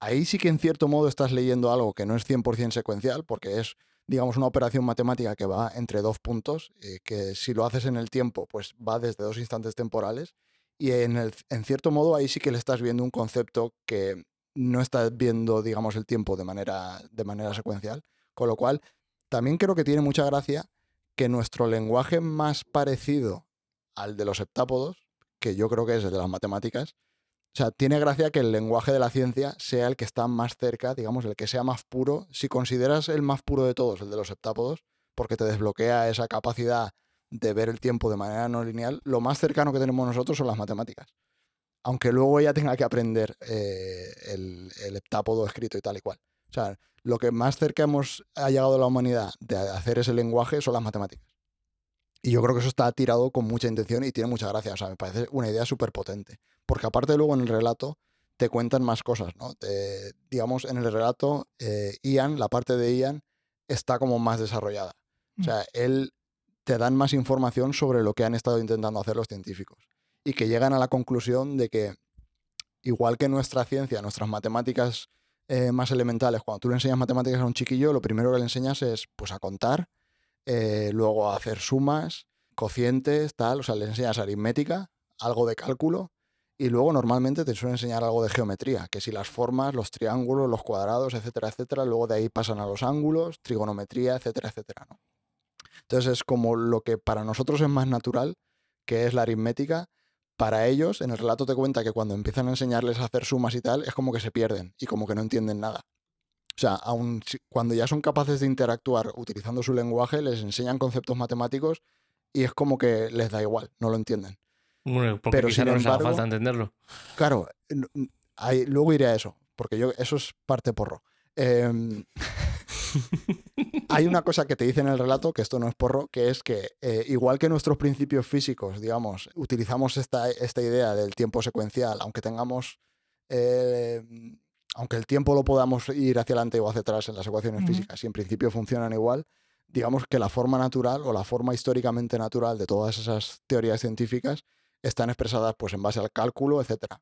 ahí sí que en cierto modo estás leyendo algo que no es 100% secuencial, porque es, digamos, una operación matemática que va entre dos puntos, eh, que si lo haces en el tiempo, pues va desde dos instantes temporales, y en, cierto modo ahí sí que le estás viendo un concepto que no estás viendo, digamos, el tiempo de manera, de manera secuencial, con lo cual también creo que tiene mucha gracia que nuestro lenguaje más parecido al de los heptápodos, que yo creo que es el de las matemáticas, o sea, tiene gracia que el lenguaje de la ciencia sea el que está más cerca, digamos, el que sea más puro. Si consideras el más puro de todos, el de los heptápodos, porque te desbloquea esa capacidad de ver el tiempo de manera no lineal, lo más cercano que tenemos nosotros son las matemáticas. Aunque luego ella tenga que aprender eh, el, el heptápodo escrito y tal y cual. O sea, lo que más cerca hemos ha llegado la humanidad de hacer ese lenguaje son las matemáticas. Y yo creo que eso está tirado con mucha intención y tiene mucha gracia. O sea, me parece una idea súper potente. Porque aparte luego en el relato te cuentan más cosas, ¿no? Te- digamos, en el relato, eh, Ian, la parte de Ian, está como más desarrollada. O sea, él te dan más información sobre lo que han estado intentando hacer los científicos. Y que llegan a la conclusión de que, igual que nuestra ciencia, nuestras matemáticas eh, más elementales, cuando tú le enseñas matemáticas a un chiquillo, lo primero que le enseñas es pues a contar, eh, luego a hacer sumas, cocientes, tal, o sea, le enseñas aritmética, algo de cálculo, y luego normalmente te suele enseñar algo de geometría, que si las formas, los triángulos, los cuadrados, etcétera, etcétera, luego de ahí pasan a los ángulos, trigonometría, etcétera, etcétera. Entonces es como lo que para nosotros es más natural, que es la aritmética, para ellos, en el relato te cuenta que cuando empiezan a enseñarles a hacer sumas y tal, es como que se pierden y como que no entienden nada. O sea, aun cuando ya son capaces de interactuar utilizando su lenguaje, les enseñan conceptos matemáticos y es como que les da igual, no lo entienden. Bueno, porque Pero, sin embargo- falta entenderlo. Claro, ahí- luego iré a eso, porque yo eso es parte porro. Em, hay una cosa que te dice en el relato, que esto no es porro, que es que eh, igual que nuestros principios físicos, digamos, utilizamos esta, esta idea del tiempo secuencial, aunque tengamos, eh, aunque el tiempo lo podamos ir hacia adelante o hacia atrás en las ecuaciones físicas, y en principio funcionan igual, digamos que la forma natural o la forma históricamente natural de todas esas teorías científicas están expresadas pues en base al cálculo, etcétera.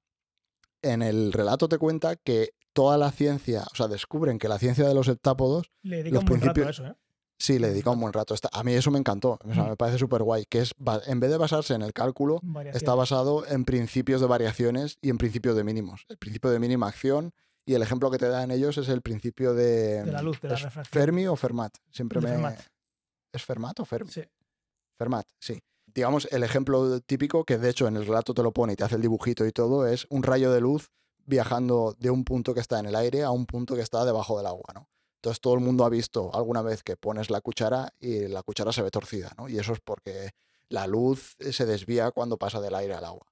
En el relato te cuenta que toda la ciencia, o sea, descubren que la ciencia de los heptápodos Le dedica los un buen rato a principios- eso, ¿eh? sí le dedica un buen rato. A mí eso me encantó, o sea, Mm. me parece súper guay, que es, en vez de basarse en el cálculo, está basado en principios de variaciones y en principios de mínimos. El principio de mínima acción y el ejemplo que te dan ellos es el principio de... De la luz, de la ¿es refracción. Fermi o Fermat? Siempre me... Fermat. ¿Es Fermat o Fermi? Sí. Fermat, sí. Digamos, el ejemplo típico, que de hecho en el relato te lo pone y te hace el dibujito y todo, es un rayo de luz viajando de un punto que está en el aire a un punto que está debajo del agua, ¿no? Entonces todo el mundo ha visto alguna vez que pones la cuchara y la cuchara se ve torcida, ¿no? Y eso es porque la luz se desvía cuando pasa del aire al agua.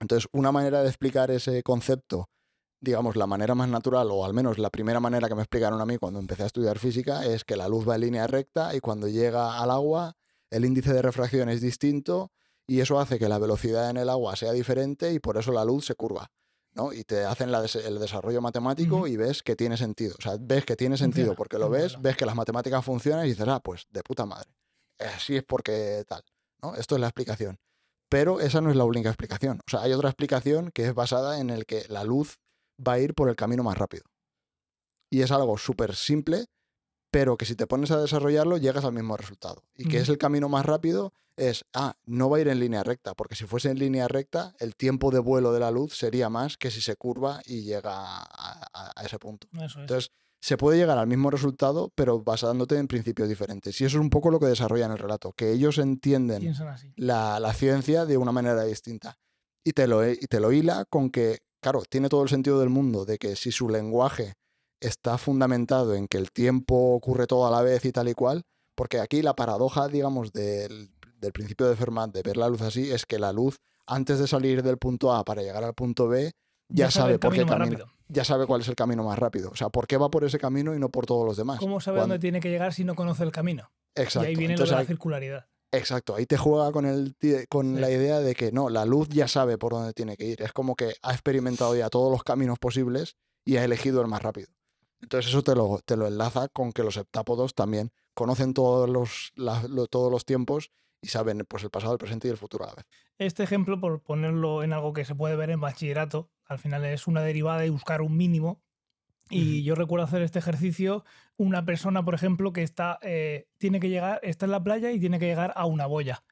Entonces, una manera de explicar ese concepto, digamos, la manera más natural, o al menos la primera manera que me explicaron a mí cuando empecé a estudiar física, es que la luz va en línea recta y cuando llega al agua, el índice de refracción es distinto y eso hace que la velocidad en el agua sea diferente y por eso la luz se curva. ¿no? Y te hacen la des- el desarrollo matemático y ves que tiene sentido. O sea, ves que tiene sentido Funciona, porque lo ves, ves que las matemáticas funcionan y dices, ah, pues de puta madre. Así es porque tal, ¿no? Esto es la explicación. Pero esa no es la única explicación. O sea, hay otra explicación que es basada en el que la luz va a ir por el camino más rápido. Y es algo súper simple, pero que si te pones a desarrollarlo llegas al mismo resultado. ¿Y que es el camino más rápido? Es, ah, no va a ir en línea recta, porque si fuese en línea recta, el tiempo de vuelo de la luz sería más que si se curva y llega a, a- a ese punto. Eso es. Entonces, se puede llegar al mismo resultado, pero basándote en principios diferentes. Y eso es un poco lo que desarrollan el relato, que ellos entienden la, la ciencia de una manera distinta. Y te, lo, y te lo hila con que, claro, tiene todo el sentido del mundo de que si su lenguaje está fundamentado en que el tiempo ocurre todo a la vez y tal y cual, porque aquí la paradoja, digamos, del, del principio de Fermat de ver la luz así es que la luz, antes de salir del punto A para llegar al punto B, ya, sabe el por qué camino. Ya sabe cuál es el camino más rápido. O sea, por qué va por ese camino y no por todos los demás. ¿Cómo sabe Cuando- dónde tiene que llegar si no conoce el camino? Exacto. Y ahí viene lo de la circularidad. Exacto, ahí te juega con, el, con Sí. la idea de que no, la luz ya sabe por dónde tiene que ir. Es como que ha experimentado ya todos los caminos posibles y ha elegido el más rápido. Entonces eso te lo, te lo enlaza con que los heptápodos también conocen todos los, la- lo- todos los tiempos y saben pues, el pasado, el presente y el futuro a la vez. Este ejemplo, por ponerlo en algo que se puede ver en bachillerato, al final es una derivada y buscar un mínimo. Y yo recuerdo hacer este ejercicio, una persona, por ejemplo, que está, eh, tiene que llegar, está en la playa y tiene que llegar a una boya.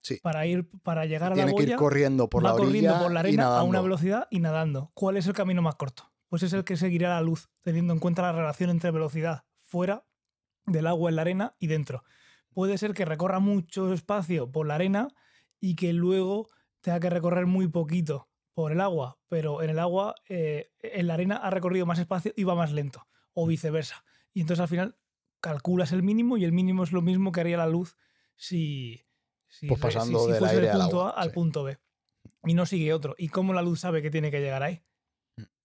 Sí. Para ir, para llegar a la Tiene que ir boya, corriendo por va la orilla corriendo por la arena a una velocidad y nadando. ¿Cuál es el camino más corto? Pues es el que seguirá la luz, teniendo en cuenta la relación entre velocidad fuera del agua en la arena y dentro. Puede ser que recorra mucho espacio por la arena y que luego tenga que recorrer muy poquito por el agua, pero en el agua, eh, en la arena ha recorrido más espacio y va más lento, o viceversa. Y entonces al final calculas el mínimo y el mínimo es lo mismo que haría la luz si, si, Pues pasando si del fuese aire del al punto agua, A al sí. punto B. Y no sigue otro. ¿Y cómo la luz sabe que tiene que llegar ahí?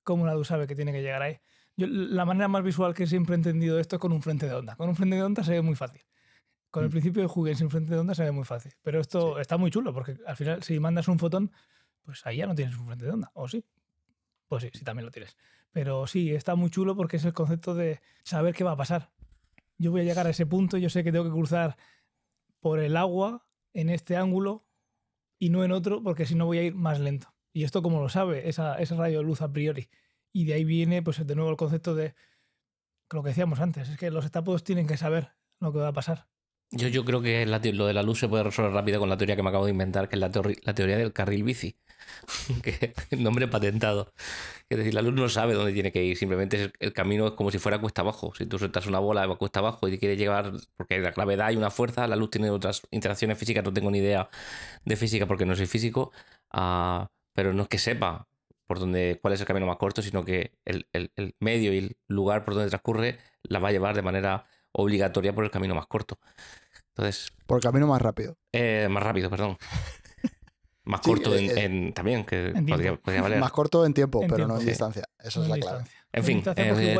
¿Cómo la luz sabe que tiene que llegar ahí? Yo, la manera más visual que siempre he entendido esto es con un frente de onda. Con un frente de onda se ve muy fácil. Con el Mm. principio de Huygens sin frente de onda se ve muy fácil. Pero esto está muy chulo porque al final si mandas un fotón, pues ahí ya no tienes un frente de onda. ¿O sí? Pues sí, sí también lo tienes. Pero sí, está muy chulo porque es el concepto de saber qué va a pasar. Yo voy a llegar a ese punto, yo sé que tengo que cruzar por el agua en este ángulo y no en otro porque si no voy a ir más lento. Y esto como lo sabe, esa, ese rayo de luz a priori. Y de ahí viene pues de nuevo el concepto de lo que decíamos antes, es que los etapos tienen que saber lo que va a pasar. Yo, yo creo que lo de la luz se puede resolver rápido con la teoría que me acabo de inventar, que es la, teori- la teoría del carril bici. que el nombre patentado. Es decir, la luz no sabe dónde tiene que ir, simplemente el camino es como si fuera cuesta abajo. Si tú sueltas una bola va cuesta abajo y te quiere llevar, porque la gravedad y una fuerza, la luz tiene otras interacciones físicas, no tengo ni idea de física porque no soy físico, ah, pero no es que sepa por dónde, cuál es el camino más corto, sino que el, el- el medio y el lugar por donde transcurre la va a llevar de manera obligatoria por el camino más corto. Entonces, Por el camino más rápido. eh, más rápido, perdón. Más Sí, corto eh, en, en- también, que En tiempo. podría, podría valer. Más corto en tiempo, En pero tiempo, no en sí. distancia. Esa no es la clave. En fin, eh,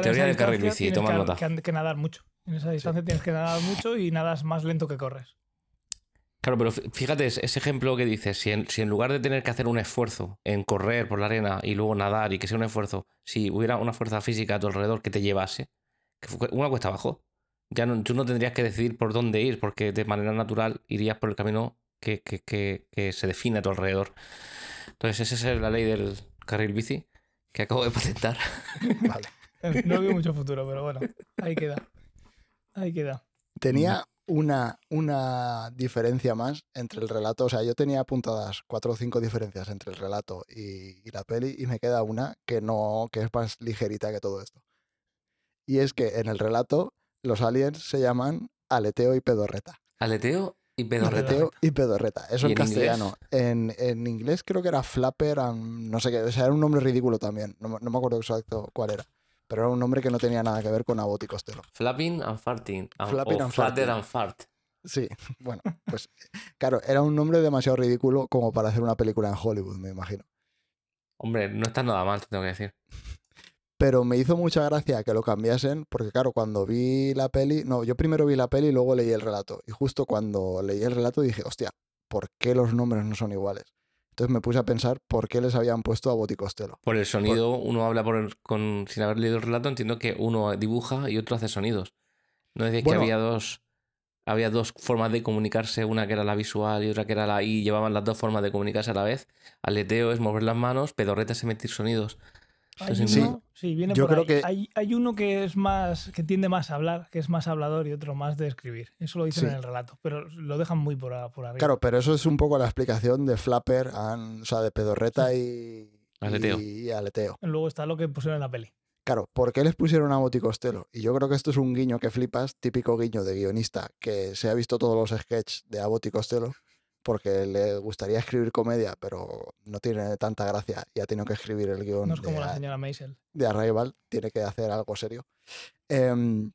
teoría esa del carril bici, toma que, nota. que que nadar mucho. En esa distancia tienes que nadar mucho y nadas más lento que corres. Claro, pero fí- fíjate, es- ese ejemplo que dices, si en, si en lugar de tener que hacer un esfuerzo en correr por la arena y luego nadar y que sea un esfuerzo, si hubiera una fuerza física a tu alrededor que te llevase, que una cuesta abajo, ya no, tú no tendrías que decidir por dónde ir, porque de manera natural irías por el camino que, que- que- que se define a tu alrededor. Entonces, esa es la ley del carril bici que acabo de patentar. Vale. No veo mucho futuro, pero bueno, ahí queda. Ahí queda. Tenía una, una diferencia más entre el relato. O sea, yo tenía apuntadas cuatro o cinco diferencias entre el relato y, y la peli, y me queda una que no, que es más ligerita que todo esto. Y es que en el relato los aliens se llaman aleteo y pedorreta. Aleteo y pedorreta. Aleteo y pedorreta. Eso ¿Y en, castellano. En, en inglés creo que era flapper, and no sé qué. O sea, era un nombre ridículo también. No, no me acuerdo exacto cuál era. Pero era un nombre que no tenía nada que ver con Abbott y Costello. Flapping and farting. and- Flapping o and flatter farting. and fart. Sí, bueno, pues claro, era un nombre demasiado ridículo como para hacer una película en Hollywood, me imagino. Hombre, no está nada mal, te tengo que decir. Pero me hizo mucha gracia que lo cambiasen, porque claro, cuando vi la peli, no, yo primero vi la peli y luego leí el relato. Y justo cuando leí el relato dije, hostia, ¿por qué los nombres no son iguales? Entonces me puse a pensar por qué les habían puesto a Bot y Costello. Por el sonido, uno habla por el- con, sin haber leído el relato, entiendo que uno dibuja y otro hace sonidos. No decís Bueno. que había dos, había dos formas de comunicarse, una que era la visual y otra que era la I, llevaban las dos formas de comunicarse a la vez. Aleteo es mover las manos, pedorreta es emitir sonidos. Hay Sí, uno, sí, viene Yo por creo ahí. que- Hay, hay uno que es más, que tiende más a hablar, que es más hablador y otro más de escribir. Eso lo dicen Sí. en el relato, pero lo dejan muy por, a- por arriba. Claro, pero eso es un poco la explicación de Flapper, o sea, de pedorreta y, Aleteo. y aleteo. Luego está lo que pusieron en la peli. Claro, ¿por qué les pusieron a Bot y Costello? Y yo creo que esto es un guiño que flipas, típico guiño de guionista, que se ha visto todos los sketches de Abbott y Costello, porque le gustaría escribir comedia, pero no tiene tanta gracia y ha tenido que escribir el guion No es de, como la a- señora Maisel. de Arrival, tiene que hacer algo serio. Em,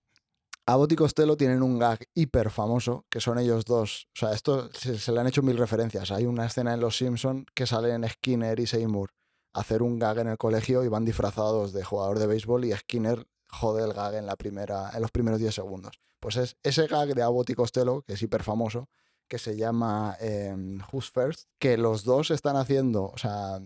Abbott y Costello tienen un gag hiper famoso, que son ellos dos. O sea, esto se, se le han hecho mil referencias. Hay una escena en Los Simpson que salen Skinner y Seymour a hacer un gag en el colegio y van disfrazados de jugador de béisbol y Skinner jode el gag en, la primera, en los primeros 10 segundos. Pues es ese gag de Abbott y Costello, que es hiper famoso, que se llama em, Who's First, que los dos están haciendo, o sea,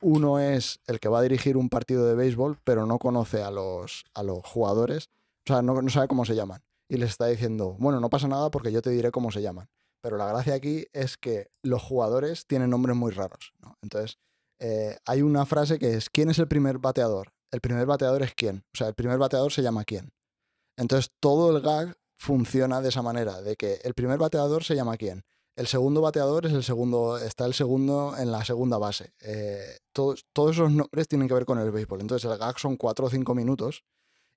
uno es el que va a dirigir un partido de béisbol, pero no conoce a los, a los jugadores, o sea, no, no sabe cómo se llaman. Y les está diciendo, bueno, no pasa nada porque yo te diré cómo se llaman. Pero la gracia aquí es que los jugadores tienen nombres muy raros. Entonces, eh, hay una frase que es, ¿quién es el primer bateador? El primer bateador es quién. O sea, el primer bateador se llama quién. Entonces, todo el gag funciona de esa manera, de que el primer bateador se llama quién. El segundo bateador es el segundo, está el segundo en la segunda base. Eh, todos, todos esos nombres tienen que ver con el béisbol. Entonces el gag son cuatro o cinco minutos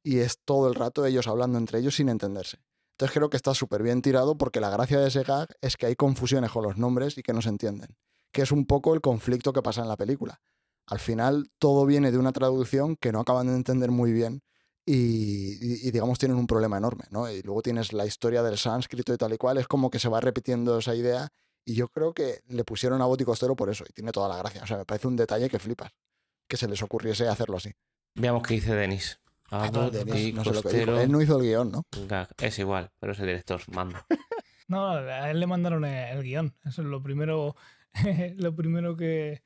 y es todo el rato ellos hablando entre ellos sin entenderse. Entonces creo que está súper bien tirado porque la gracia de ese gag es que hay confusiones con los nombres y que no se entienden. Que es un poco el conflicto que pasa en la película. Al final todo viene de una traducción que no acaban de entender muy bien y, y- digamos tienen un problema enorme, ¿no? Y luego tienes la historia del sánscrito y tal y cual, es como que se va repitiendo esa idea y yo creo que le pusieron a Costello por eso y tiene toda la gracia. O sea, me parece un detalle que flipas, que se les ocurriese hacerlo así. Veamos qué dice Denis. Ah, Abbott Denis, no sé lo que dijo. Él no hizo el guion, ¿no? Es igual, pero es el director, manda. No, a él le mandaron el, el guion. Eso es lo primero, lo primero que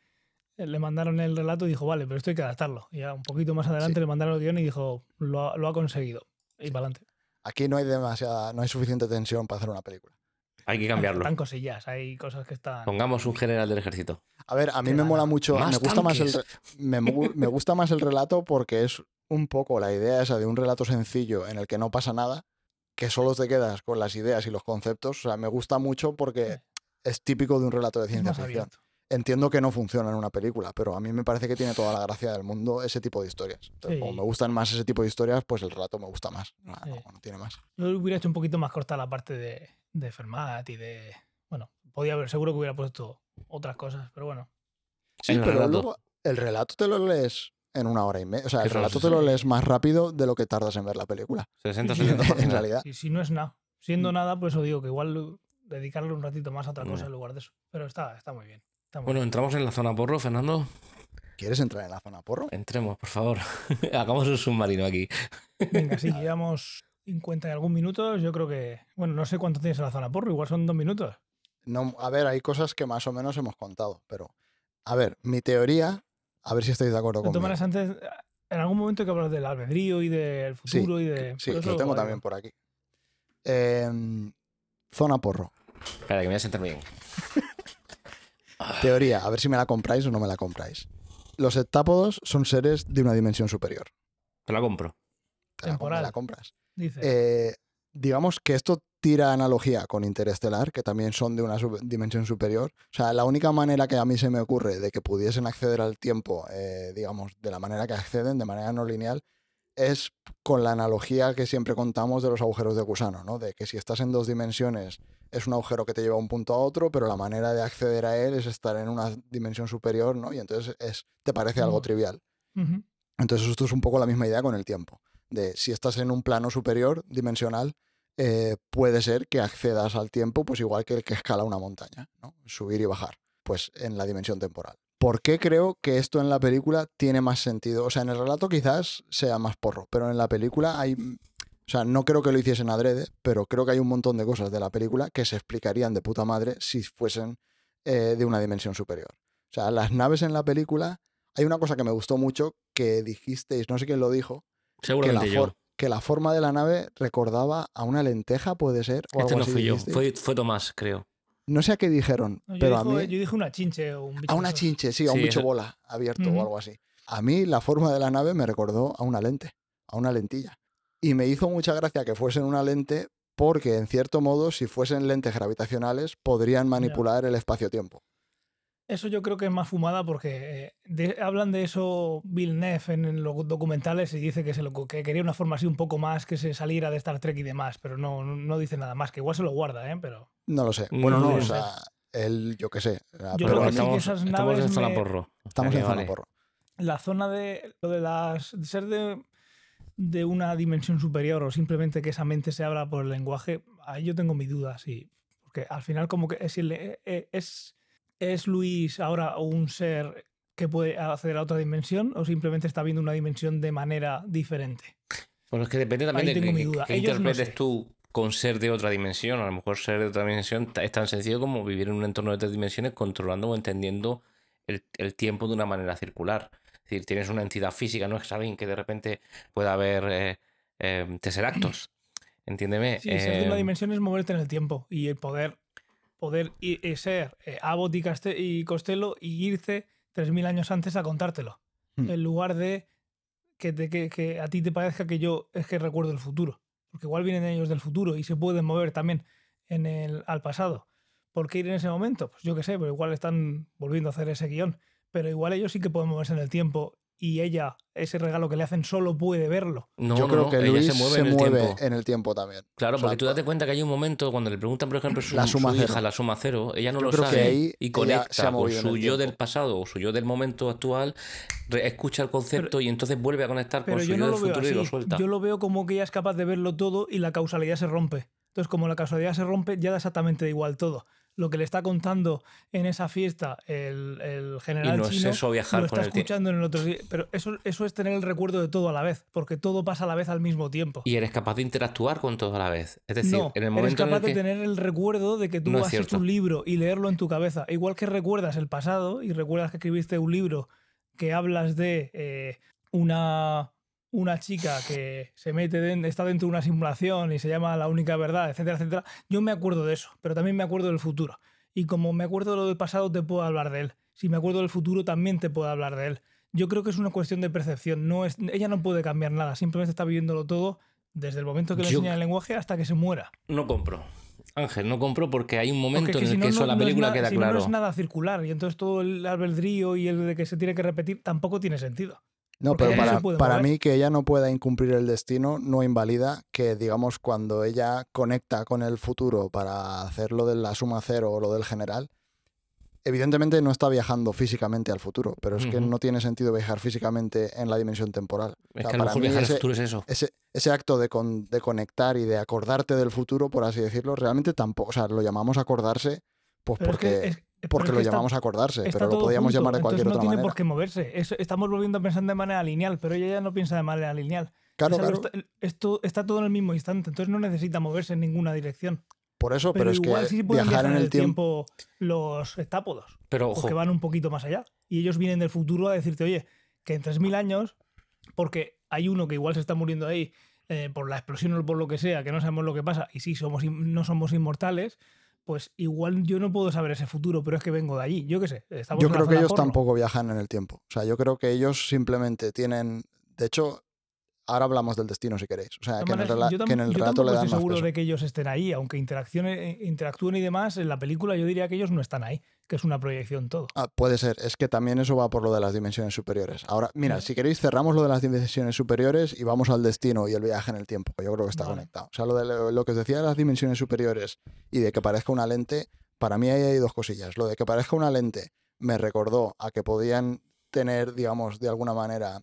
le mandaron el relato y dijo, vale, pero esto hay que adaptarlo. Y ya un poquito más adelante Sí. le mandaron el guion y dijo, lo, ha- lo ha conseguido. Y para adelante. Aquí no hay demasiada, no hay suficiente tensión para hacer una película. Hay que cambiarlo. Están cosillas, hay cosas que están... Pongamos un general del ejército. A ver, a mí me mola mucho, Más me gusta más el me, me gusta más el relato porque es un poco la idea esa de un relato sencillo en el que no pasa nada, que solo te quedas con las ideas y los conceptos. O sea, me gusta mucho porque Sí. es típico de un relato de ciencia ficción. abierto. Entiendo que no funciona en una película, pero a mí me parece que tiene toda la gracia del mundo ese tipo de historias. Entonces, como me gustan más ese tipo de historias, pues el relato me gusta más. No, Sí. no- no tiene más. Yo hubiera hecho un poquito más corta la parte de, de Fermat y de... Bueno, podía haber, seguro que hubiera puesto otras cosas, pero bueno. Sí, El pero relato. luego el relato te lo lees en una hora y media. O sea, ¿Qué el relato te lo lees más rápido de lo que tardas en ver la película. 60, Sí, 70 en realidad. Y si no es nada, siendo Mm. nada, pues os digo que igual dedicarle un ratito más a otra cosa Bueno. en lugar de eso. Pero está, está muy bien. Bueno, bien. entramos en la zona porro, Fernando. ¿Quieres entrar en la zona porro? Entremos, por favor. Hagamos un submarino aquí. Venga, sí, llevamos 50 y algún minutos. Yo creo que. Bueno, no sé cuánto tienes en la zona porro, igual son dos minutos. No, a ver, hay cosas que más o menos hemos contado, pero a ver, mi teoría, a ver si estáis de acuerdo conmigo. todas maneras, antes, en algún momento hay que hablar del albedrío y del Sí, futuro y de. Sí, lo tengo también por aquí. Em, zona porro. Espera, que me voy a sentar bien. Teoría, a ver si me la compráis o no me la compráis. Los heptápodos son seres de una dimensión superior. Te la compro. Te la, Temporal. me la compras. Eh, digamos que esto tira analogía con Interestelar, que también son de una sub- dimensión superior. O sea, la única manera que a mí se me ocurre de que pudiesen acceder al tiempo, eh, digamos, de la manera que acceden, de manera no lineal, es con la analogía que siempre contamos de los agujeros de gusano, ¿no? De que si estás en dos dimensiones es un agujero que te lleva de un punto a otro, pero la manera de acceder a él es estar en una dimensión superior, ¿no? Y entonces es, te parece algo trivial. Entonces esto es un poco la misma idea con el tiempo. De si estás en un plano superior, dimensional, eh, puede ser que accedas al tiempo, pues igual que el que escala una montaña, ¿no? Subir y bajar, pues en la dimensión temporal. ¿Por qué creo que esto en la película tiene más sentido? O sea, en el relato quizás sea más porro, pero en la película hay... O sea, no creo que lo hiciesen adrede, pero creo que hay un montón de cosas de la película que se explicarían de puta madre si fuesen eh, de una dimensión superior. O sea, las naves en la película, hay una cosa que me gustó mucho que dijisteis, no sé quién lo dijo, que la, Seguramente yo. que la forma de la nave recordaba a una lenteja, puede ser. O Este algo no así fui yo, fue, fue Tomás, creo. No sé a qué dijeron, No, pero a mí... yo dije una chinche o un bicho A una chinche, sí, a un Sí, bicho bola abierto o algo así. A mí la forma de la nave me recordó a una lente, a una lentilla. Y me hizo mucha gracia que fuesen una lente porque, en cierto modo, si fuesen lentes gravitacionales, podrían manipular el espacio-tiempo. Eso yo creo que es más fumada porque eh, de- hablan de eso Villeneuve en, en los documentales y dice que, se lo, que quería una forma así un poco más que se saliera de Star Trek y demás, pero no, no, no dice nada más, que igual se lo guarda, ¿eh? Pero No lo sé. No Bueno, no, podría o sea, él, yo qué sé. Yo pero que sí que estamos, en zona me- porro. estamos en zona porro. la zona de lo de las de ser de, de una dimensión superior o simplemente que esa mente se abra por el lenguaje, ahí yo tengo mis dudas. Y, porque al final como que es, es Luis ahora un ser que puede acceder a otra dimensión o simplemente está viendo una dimensión de manera diferente. Bueno, es que depende también Ahí de tengo que, mi duda. que Ellos no interpretes sé. tú con ser de otra dimensión. A lo mejor ser de otra dimensión es tan sencillo como vivir en un entorno de tres dimensiones controlando o entendiendo el, el tiempo de una manera circular. Es decir, tienes una entidad física, no es saben que de repente pueda haber eh, eh, tesseractos. Entiéndeme. Sí, ser de una eh, dimensión es moverte en el tiempo y el poder, poder eh, ser eh, Abbott y, Costello y irte 3.000 años antes a contártelo. Hmm. En lugar de que, te- que, que a ti te parezca que yo es que recuerdo el futuro. Porque igual vienen ellos del futuro y se pueden mover también en el, al pasado. ¿Por qué ir en ese momento? Pues yo qué sé, pero igual están volviendo a hacer ese guion. Pero igual ellos sí que pueden moverse en el tiempo y ella, ese regalo que le hacen, solo puede verlo. no, yo no, creo no, que ella Luis se mueve en el tiempo. en el tiempo también. Claro, porque tú date cuenta que hay un momento cuando le preguntan, por ejemplo, su, La suma su cero. hija, la suma cero, ella no Yo lo creo que sabe ahí y conecta con su yo del pasado o su yo del momento actual, escucha el concepto y entonces vuelve a conectar con Pero su yo yo no del lo veo futuro y lo así. suelta. Yo lo veo como que ella es capaz de verlo todo y la causalidad se rompe. Entonces, como la causalidad se rompe, ya da exactamente igual todo. Lo que le está contando en esa fiesta el, el general Y no es eso viajar lo con está el tie- escuchando en el otro. Pero eso, eso es tener el recuerdo de todo a la vez, porque todo pasa a la vez al mismo tiempo. Y eres capaz de interactuar con todo a la vez. Es decir, no, en el eres momento en capaz el que... de tener el recuerdo de que tú No has hecho un libro y leerlo en tu cabeza. Igual que recuerdas el pasado y recuerdas que escribiste un libro que hablas de eh, una, una chica que se mete está dentro de una simulación y se llama La única verdad, etcétera, etcétera. Yo me acuerdo de eso, pero también me acuerdo del futuro. Y como me acuerdo de lo del pasado, te puedo hablar de él. Si me acuerdo del futuro, también te puedo hablar de él. Yo creo que es una cuestión de percepción. No es, ella no puede cambiar nada, simplemente está viviéndolo todo desde el momento que le enseña el lenguaje hasta que se muera. No compro. Ángel, no compro porque hay un momento en el si que eso no- la no es película nada- queda si claro. no es nada circular y entonces todo el albedrío y el de que se tiene que repetir tampoco tiene sentido. No, Porque pero para, para mover. mí que ella no pueda incumplir el destino no invalida que, digamos, cuando ella conecta con el futuro para hacer lo de la suma cero o lo del general, evidentemente no está viajando físicamente al futuro, pero es que no tiene sentido viajar físicamente en la dimensión temporal. Es O sea, que a lo para mejor mí viajar al ese- futuro es eso. ese, ese acto de, con- de conectar y de acordarte del futuro, por así decirlo, realmente tampoco, o sea, lo llamamos acordarse, pues Pero es que- porque, es- porque lo está- llamamos acordarse, está pero lo podíamos junto, llamar de entonces cualquier no otra tiene manera. por qué moverse. Es- estamos volviendo a pensar de manera lineal, pero ella ya no piensa de manera lineal. Claro, claro, está- esto está todo en el mismo instante, entonces no necesita moverse en ninguna dirección. por eso, pero, Pero, es igual que sí pueden viajar viajar en el tiempo, los estápodos. Pero ojo, porque van un poquito más allá. Y ellos vienen del futuro a decirte, oye, que en 3.000 años, porque hay uno que igual se está muriendo ahí eh, por la explosión o por lo que sea, que no sabemos lo que pasa, y sí, somos, no somos inmortales, pues igual yo no puedo saber ese futuro, pero es que vengo de allí. Yo qué sé. Estamos Yo creo que ellos porno. tampoco viajan en el tiempo. O sea, yo creo que ellos simplemente tienen. De hecho, ahora hablamos del destino si queréis. O sea, que en el, rela- yo tam- que en el yo relato le tampoco dan estoy más seguro peso. de que ellos estén ahí, aunque interaccione- interactúen y demás, en la película yo diría que ellos no están ahí, que es una proyección todo. Ah, puede ser, es que también eso va por lo de las dimensiones superiores. Ahora, mira, si queréis cerramos lo de las dimensiones superiores y vamos al destino y el viaje en el tiempo, que yo creo que está Vale. conectado. O sea, lo, de, lo- lo que os decía de las dimensiones superiores y de que parezca una lente, para mí ahí hay dos cosillas. Lo de que parezca una lente me recordó a que podían tener, digamos, de alguna manera...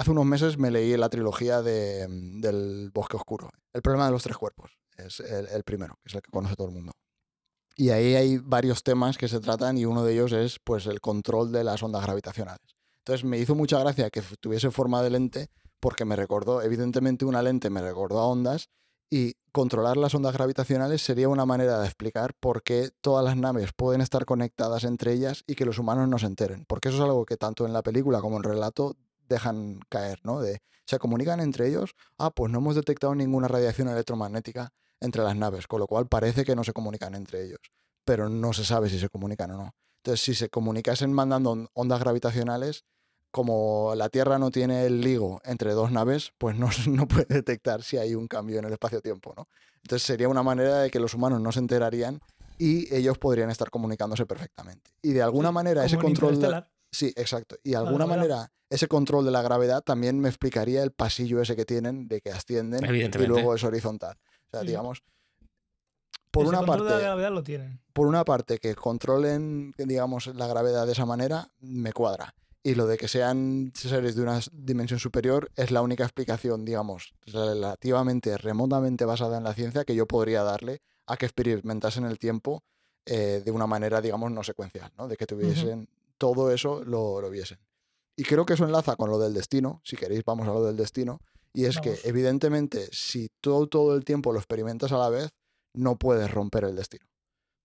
Hace unos meses me leí la trilogía de, del Bosque Oscuro. El problema de los tres cuerpos es el, primero, es el que conoce todo el mundo. Y ahí hay varios temas que se tratan y uno de ellos es pues el control de las ondas gravitacionales. Entonces me hizo mucha gracia que tuviese forma de lente porque me recordó, evidentemente una lente me recordó a ondas Y controlar las ondas gravitacionales sería una manera de explicar por qué todas las naves pueden estar conectadas entre ellas y que los humanos no se enteren. Porque eso es algo que tanto en la película como en el relato dejan caer, ¿no? De, se comunican entre ellos, ah, pues no hemos detectado ninguna radiación electromagnética entre las naves, con lo cual parece que no se comunican entre ellos, pero no se sabe si se comunican o no. Entonces, si se comunicasen mandando ondas gravitacionales, como la Tierra no tiene el ligo entre dos naves, pues no, no puede detectar si hay un cambio en el espacio-tiempo, ¿no? Entonces sería una manera de que los humanos no se enterarían y ellos podrían estar comunicándose perfectamente. Y de alguna manera ese control... De... Sí, exacto. Y de alguna manera ese control de la gravedad también me explicaría el pasillo ese que tienen de que ascienden y luego es horizontal. O sea, digamos... Por una parte, de la gravedad lo tienen. Por una parte, que controlen, digamos, la gravedad de esa manera, me cuadra y lo de que sean seres de una dimensión superior es la única explicación, digamos, relativamente remotamente basada en la ciencia que yo podría darle a que experimentasen el tiempo eh, de una manera, digamos, no secuencial, ¿no? De que tuviesen todo eso, lo, lo, viesen. Y creo que eso enlaza con lo del destino, si queréis vamos a lo del destino, y es que evidentemente si todo, todo el tiempo lo experimentas a la vez, no puedes romper el destino.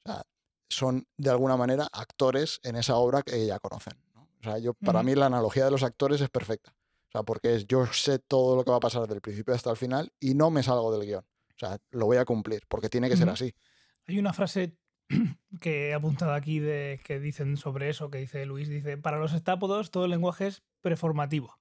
O sea, son de alguna manera actores en esa obra que ya conocen. O sea, yo, para mí la analogía de los actores es perfecta. O sea, porque es, yo sé todo lo que va a pasar desde el principio hasta el final y no me salgo del guion. O sea, lo voy a cumplir, porque tiene que ser así. Hay una frase que he apuntado aquí de, que dicen sobre eso, que dice Luis, dice, para los estápodos todo el lenguaje es preformativo.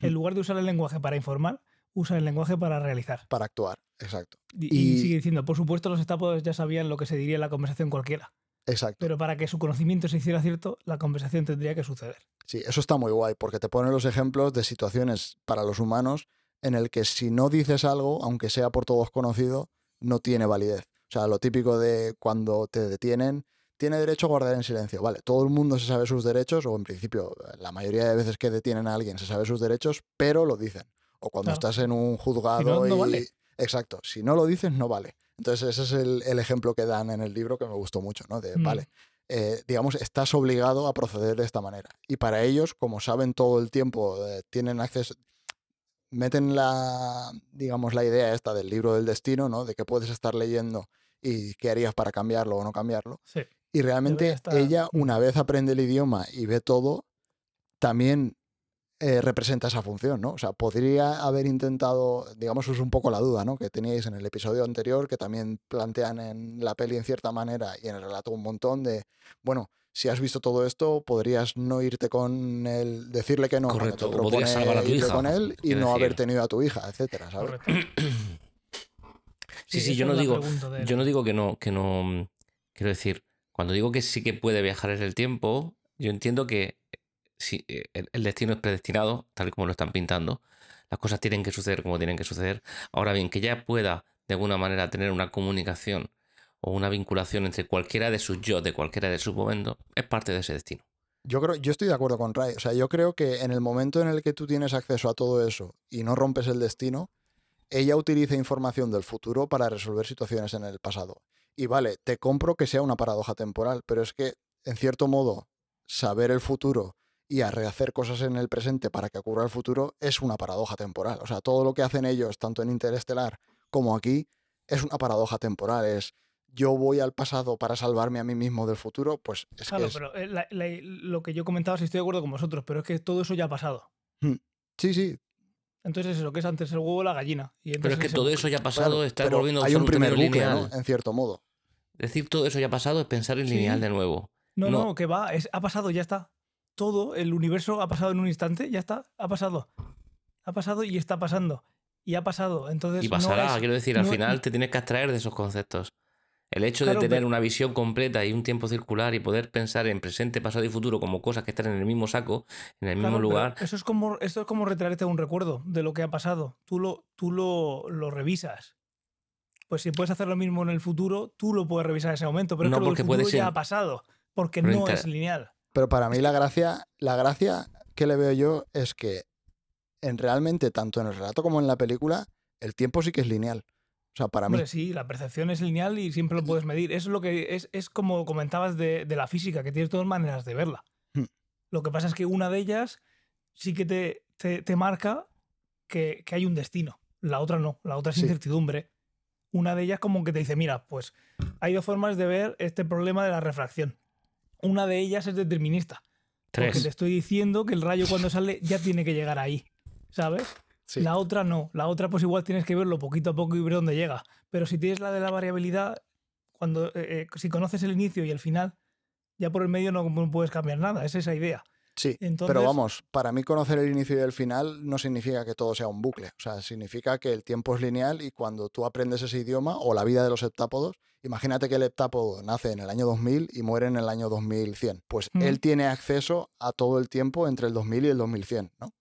En mm. lugar de usar el lenguaje para informar, usa el lenguaje para realizar. Para actuar, exacto. Y, y, sigue diciendo, por supuesto los estápodos ya sabían lo que se diría en la conversación cualquiera. Exacto. Pero para que su conocimiento se hiciera cierto, la conversación tendría que suceder. Sí, eso está muy guay, porque te pone los ejemplos de situaciones para los humanos en el que si no dices algo, aunque sea por todos conocido, no tiene validez. O sea, lo típico de cuando te detienen, tiene derecho a guardar en silencio. Vale, todo el mundo se sabe sus derechos, o en principio, la mayoría de veces que detienen a alguien se sabe sus derechos, pero lo dicen. O cuando estás en un juzgado y. vale. Exacto, si no lo dices, no vale. Entonces, ese es el, ejemplo que dan en el libro que me gustó mucho, ¿no? De, mm. vale, eh, digamos, estás obligado a proceder de esta manera. Y para ellos, como saben todo el tiempo, eh, tienen acceso, meten la, digamos, la idea esta del libro del destino, ¿no? De que puedes estar leyendo y qué harías para cambiarlo o no cambiarlo. Sí. Y realmente ella, mm. una vez aprende el idioma y ve todo, también eh, representa esa función, ¿no? O sea, podría haber intentado, digamos, es un poco la duda, ¿no? Que teníais en el episodio anterior, que también plantean en la peli en cierta manera y en el relato un montón de, bueno, si has visto todo esto, podrías no irte con él, decirle que no, Correcto. podrías salvar a tu hija, con él y no haber tenido a tu hija, etcétera, ¿sabes? sí, sí, yo no digo, yo no digo que no, que no, quiero decir, cuando digo que sí que puede viajar en el tiempo, yo entiendo que si eh, el destino es predestinado, tal y como lo están pintando, las cosas tienen que suceder como tienen que suceder. Ahora bien, que ya pueda de alguna manera tener una comunicación o una vinculación entre cualquiera de sus yo, de cualquiera de sus momentos, es parte de ese destino. Yo creo, yo estoy de acuerdo con Ray. O sea, yo creo que en el momento en el que tú tienes acceso a todo eso y no rompes el destino, ella utiliza información del futuro para resolver situaciones en el pasado. Y vale, te compro que sea una paradoja temporal, pero es que, en cierto modo, saber el futuro y a rehacer cosas en el presente para que ocurra el futuro es una paradoja temporal. O sea, todo lo que hacen ellos, tanto en Interestelar como aquí, es una paradoja temporal. Es yo voy al pasado para salvarme a mí mismo del futuro, pues es claro, que pero eh, lo que yo comentaba, si estoy de acuerdo con vosotros, pero es que todo eso ya ha pasado. Mm, sí, sí. Entonces es lo que es antes el huevo o la gallina. pero es que todo eso ya ha pasado, está volviendo hay un primer bucle, ¿no? En cierto modo. Decir todo eso ya ha pasado es pensar en lineal de nuevo. No, no, que va, es, ha pasado, ya está todo, el universo ha pasado en un instante, ya está, ha pasado. Ha pasado y está pasando. Y ha pasado. Entonces, y pasará, quiero decir, al final te tienes que abstraer de esos conceptos. El hecho de tener una visión completa y un tiempo circular y poder pensar en presente, pasado y futuro como cosas que están en el mismo saco, en el mismo lugar. Eso es como, esto es como retraerte un recuerdo de lo que ha pasado. Tú lo, tú lo, lo revisas. Pues si puedes hacer lo mismo en el futuro, tú lo puedes revisar en ese momento. Pero no, es que porque ya ha pasado. Porque no es lineal. Pero para mí la gracia, la gracia que le veo yo es que en realmente, tanto en el relato como en la película, el tiempo sí que es lineal. O sea, para mí. Sí, la percepción es lineal y siempre lo puedes medir. Eso es lo que es, es como comentabas de, la física, que tienes dos maneras de verla. Hmm. Lo que pasa es que una de ellas sí que te, te, marca que, hay un destino. La otra no. La otra es incertidumbre. Una de ellas como que te dice, mira, pues hay dos formas de ver este problema de la refracción. Una de ellas es determinista. Porque te Tres. estoy diciendo que el rayo cuando sale ya tiene que llegar ahí, ¿sabes? Sí. La otra no. La otra pues igual tienes que verlo poquito a poco y ver dónde llega. Pero si tienes la de la variabilidad, cuando eh, eh, si conoces el inicio y el final, ya por el medio no, no puedes cambiar nada. Es esa idea. Sí, Entonces- pero vamos, para mí conocer el inicio y el final no significa que todo sea un bucle. O sea, significa que el tiempo es lineal y cuando tú aprendes ese idioma o la vida de los heptápodos, imagínate que el heptápodo nace en el año 2000 y muere en el año 2100. Pues Mm. él tiene acceso a todo el tiempo entre el 2000 y el 2100, ¿no?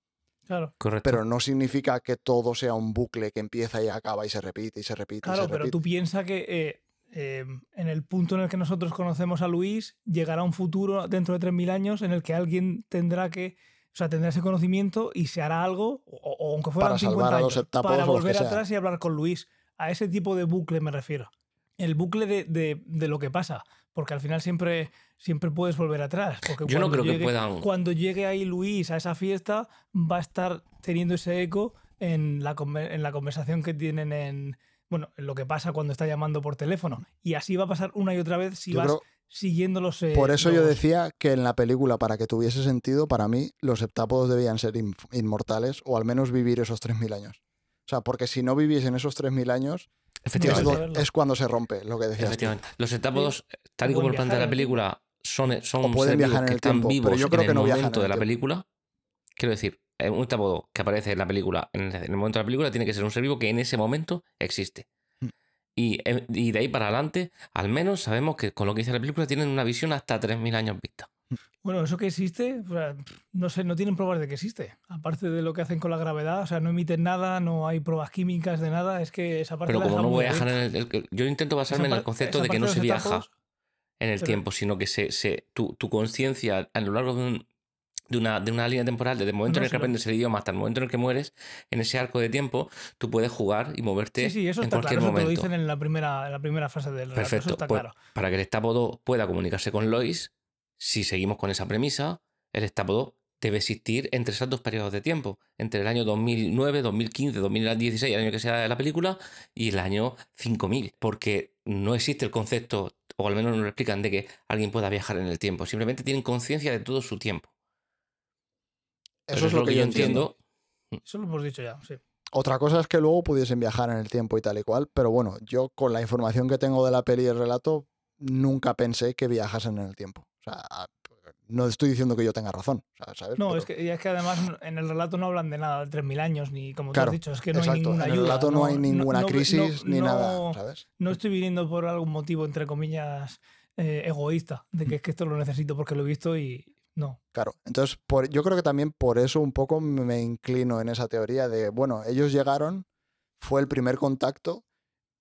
Claro. Correcto. Pero no significa que todo sea un bucle que empieza y acaba y se repite y se repite y Claro, se pero repite. tú piensas que eh, eh, en el punto en el que nosotros conocemos a Luis, llegará un futuro dentro de 3.000 años en el que alguien tendrá que, o sea, tendrá ese conocimiento y se hará algo, o, o aunque fueran Para 50 salvar a los años, para volver atrás y hablar con Luis. A ese tipo de bucle me refiero. El bucle de, de- de lo que pasa, porque al final siempre, siempre puedes volver atrás. Porque Yo no cuando creo que llegue- puedan. Cuando llegue ahí Luis a esa fiesta, va a estar teniendo ese eco en la, en la conversación que tienen en, bueno, en lo que pasa cuando está llamando por teléfono. Y así va a pasar una y otra vez si Yo vas creo- siguiendo los... eh, Por eso yo decía que en la película, para que tuviese sentido, para mí, los heptápodos debían ser in- inmortales o al menos vivir esos 3.000 años. O sea, porque si no viviesen esos 3.000 años, es, Efectivamente. Cuando se rompe lo que decías. tú. Efectivamente. Los heptápodos, tal y como lo plantea la el película, son, son O pueden seres vivos viajar en que el están tiempo, vivos pero yo creo en que el no viajan momento en de la película. Quiero decir, eh, un heptápodo que aparece en la película, en el, en el momento de la película, tiene que ser un ser vivo que en ese momento existe. Mm. Y, eh, y de ahí para adelante, al menos sabemos que con lo que dice la película, tienen una visión hasta 3.000 años vista. Bueno, eso que existe, no sé, no tienen pruebas de que existe. Aparte de lo que hacen con la gravedad, o sea, no emiten nada, no hay pruebas químicas de nada, es que esa parte Pero la como no muy viajan en abierta. el, el- Yo intento basarme en el concepto de que no se viaja en el tiempo, sino que se, se, tu, tu conciencia a lo largo de, un- de, una, de una línea temporal, desde el momento No, en el que aprendes el idioma hasta el momento en el que mueres, en ese arco de tiempo, tú puedes jugar y moverte Sí, sí, eso en está cualquier claro, eso te lo momento. dicen en la primera, en la primera fase del relato, eso Perfecto. está pues, claro. Para que el estápodo pueda comunicarse con Lois, si seguimos con esa premisa, el estápodo debe existir entre esos dos periodos de tiempo, entre el año 2009, 2015, 2016, el año que sea de la película, y el año 5000, porque no existe el concepto, o al menos no lo explican, de que alguien pueda viajar en el tiempo, simplemente tienen conciencia de todo su tiempo. Eso es lo que yo entiendo. Eso lo hemos dicho ya, sí. Otra cosa es que luego pudiesen viajar en el tiempo y tal y cual, pero bueno, yo con la información que tengo de la peli y el relato, nunca pensé que viajasen en el tiempo. O sea, no estoy diciendo que yo tenga razón, ¿sabes? No, Pero- es que, es que además en el relato no hablan de nada de 3.000 años, ni como tú has dicho, es que no hay ninguna en el ayuda. relato no, hay ninguna no- crisis no- ni nada, ¿sabes? No estoy viniendo por algún motivo, entre comillas, eh, egoísta, de que es que esto lo necesito porque lo he visto y no. Claro, entonces por, yo creo que también por eso un poco me inclino en esa teoría de, bueno, ellos llegaron, fue el primer contacto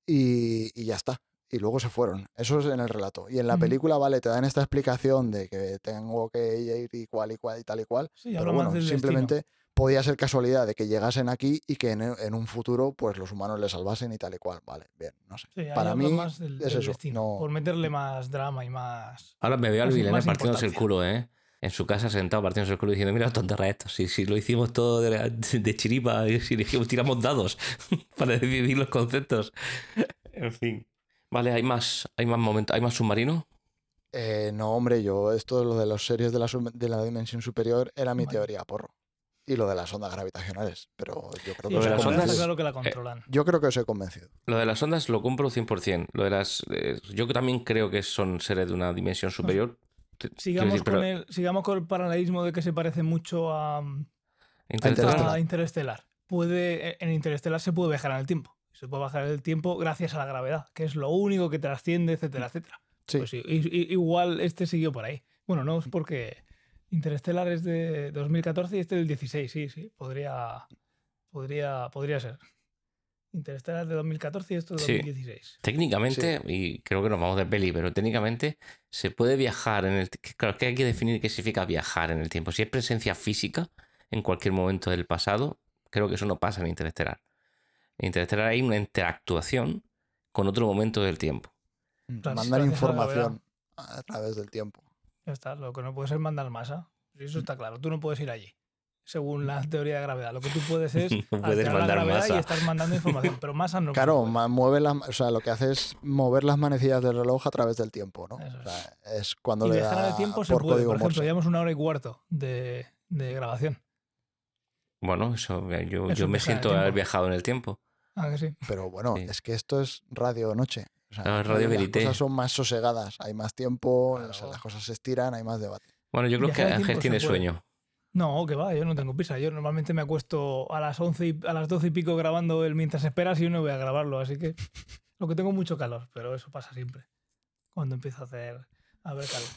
y, y ya está. Y luego se fueron. Eso es en el relato. Y en la película, vale, te dan esta explicación de que tengo que ir y cual y cual y tal y cual. Sí, pero bueno, del destino. simplemente podía ser casualidad de que llegasen aquí y que en, en un futuro pues los humanos les salvasen y tal y cual. Vale, bien, no sé. Sí, Para mí más del, es del eso, destino, no- por meterle más drama y más... Ahora me veo al más partiéndose el culo, ¿eh? En su casa sentado partiéndose el culo diciendo, mira, tonterra esto, si, si lo hicimos todo de, de chiripa, si dijimos, tiramos dados para decidir los conceptos. En fin. Vale, hay más, hay más momentos, hay más submarino. Eh, no, hombre, yo esto lo de los series de la, de la dimensión superior era mi Vale. teoría, porro. Y lo de las ondas gravitacionales, pero yo creo Sí, que Lo os de he las ondas- claro que la controlan. Yo creo que os he convencido. Lo de las ondas lo compro 100%. Lo de las... eh, yo también creo que son seres de una dimensión superior. Sigamos, decir, con pero el, sigamos con el paralelismo de que se parece mucho a, Interestelar. a Interestelar. Puede, en Interestelar se puede viajar en el tiempo. Se puede bajar el tiempo gracias a la gravedad, que es lo único que trasciende, etcétera, etcétera. Sí. Pues igual este siguió por ahí. Bueno, no, es porque Interestelar es de 2014 y este del 16, sí, sí. Podría, podría, podría ser. Interestelar es de 2014 y esto de Sí. 2016. Técnicamente, y creo que nos vamos de peli, pero técnicamente se puede viajar en el... Claro, que hay que definir qué significa viajar en el tiempo. Si es presencia física en cualquier momento del pasado, creo que eso no pasa en Interestelar. Interestelar hay una interactuación con otro momento del tiempo. Claro, Mandar información a través del tiempo. Ya está, lo que no puede ser mandar masa. Eso está claro, tú no puedes ir allí. según la teoría de gravedad. Lo que tú puedes es No puedes alterar la mandar gravedad y masa. estar mandando información, pero masa no. Claro, puede. mueve las, o sea, lo que hace es mover las manecillas del reloj a través del tiempo, ¿no? Eso O sea, es cuando y le da el tiempo se por puede. Por ejemplo, llevamos una hora y cuarto de, de grabación. Bueno, eso, eh, yo, Eso yo me siento haber viajado en el tiempo. Ah, que sí. Pero bueno, Sí. es que esto es radio noche. O sea, Claro, es radio las verité. cosas son más sosegadas, hay más tiempo, o sea, Claro. las cosas se estiran, hay más debate. Bueno, yo creo que Ángel tiene sueño. No, que va, yo no tengo prisa. Yo normalmente me acuesto a las 11 y, a las 12 y pico grabando el mientras esperas y yo no voy a grabarlo, así que lo que tengo mucho calor, pero eso pasa siempre cuando empieza a hacer a ver calor.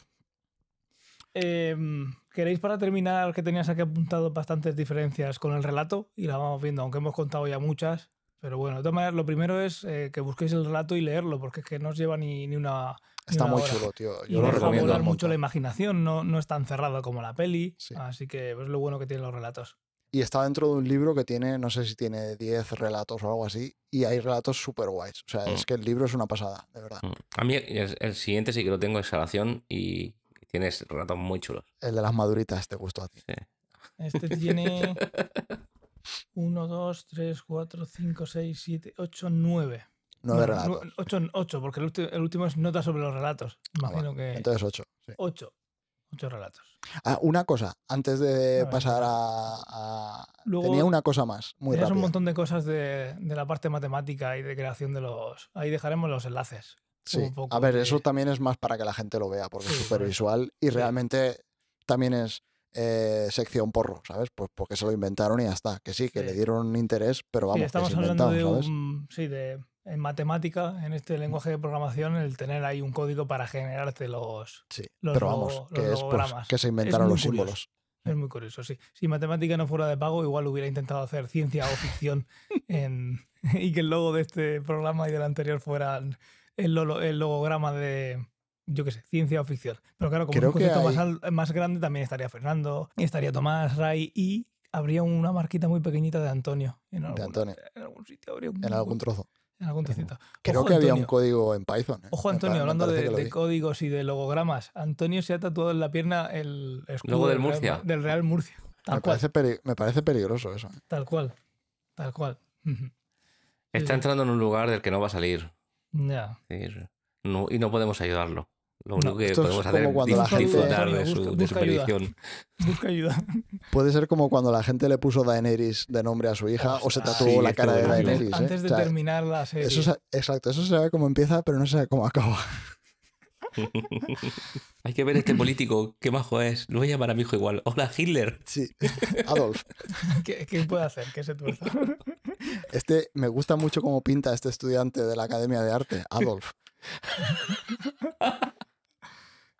Em, ¿Queréis para terminar que tenías aquí apuntado bastantes diferencias con el relato? Y la vamos viendo, aunque hemos contado ya muchas. Pero bueno, de todas maneras, lo primero es eh, que busquéis el relato y leerlo, porque es que no os lleva ni, ni una. ni Está una muy hora. chulo, tío. Y Yo lo deja recomiendo. volar mucho la imaginación, no, no es tan cerrado como la peli. Sí. Así que es lo bueno que tienen los relatos. Y está dentro de un libro que tiene, no sé si tiene 10 relatos o algo así, y hay relatos súper guays. O sea, es Mm. que el libro es una pasada, de verdad. Mm. A mí el, el siguiente sí que lo tengo, Exhalación, y tienes ratos muy chulos. El de las maduritas te gustó a ti. Sí. Este tiene 1, 2, 3, 4, 5, 6, 7, 8, 9. Nueve relatos. 8, porque el, último es nota sobre los relatos. Ah, Imagino bueno, que Entonces 8. 8. 8 relatos. Ah, una cosa, antes de A pasar a, a- Luego- Tenía una cosa más, muy un montón de cosas de, de la parte matemática y de creación de los. Ahí dejaremos los enlaces. Sí. poco A ver, de- eso también es más para que la gente lo vea, porque Sí, es súper visual y Sí. realmente también es eh, sección porro, ¿sabes? Pues porque se lo inventaron y ya está. Que sí, que Sí. le dieron interés, pero Sí, vamos, que estamos es hablando inventado, de ¿sabes? un. Sí, de. En matemática, en este lenguaje de programación, el tener ahí un código para generarte los, Sí, los pero logo- vamos, los que es pues, que se inventaron los curioso. símbolos. Es muy curioso, sí. Si matemática no fuera de pago, igual hubiera intentado hacer ciencia o ficción en- y que el logo de este programa y del anterior fueran el, el logograma de, yo qué sé, ciencia o ficción. Pero claro, como Creo es un concepto más, hay- al- más grande, también estaría Fernando, estaría Tomás, Ray y habría una marquita muy pequeñita de Antonio. En algún, Antonio. En algún sitio habría un, En algún trozo. en algún trocito. Creo Ojo, que había un código en Python. ¿eh? Ojo Antonio, hablando de, de códigos y de logogramas. Antonio se ha tatuado en la pierna el escudo Logo del Real- Murcia. del Real Murcia. Tal Me cual. parece, peli- me parece peligroso eso. ¿eh? Tal cual. Tal cual. Está entrando en un lugar del que no va a salir. Ya. No- y no podemos ayudarlo. Lo No, único que esto es podemos como hacer es cuando la dis- gente- disfrutar de su, busca- de su busca ayuda. Busca ayuda. Puede ser como cuando la gente le puso Daenerys de nombre a su hija o se Ostras, tatuó sí, la cara de. Daenerys. ¿eh? Antes de O sea, terminar la serie. eso exacto, eso se sabe cómo empieza, pero no se sabe cómo acaba. Hay que ver este político, qué majo es. Lo voy a llamar a mi hijo igual. Hola, Hitler. Sí, Adolf. ¿Qué, qué puede hacer? Que se tuerza. Este me gusta mucho cómo pinta este estudiante de la Academia de Arte, Adolf.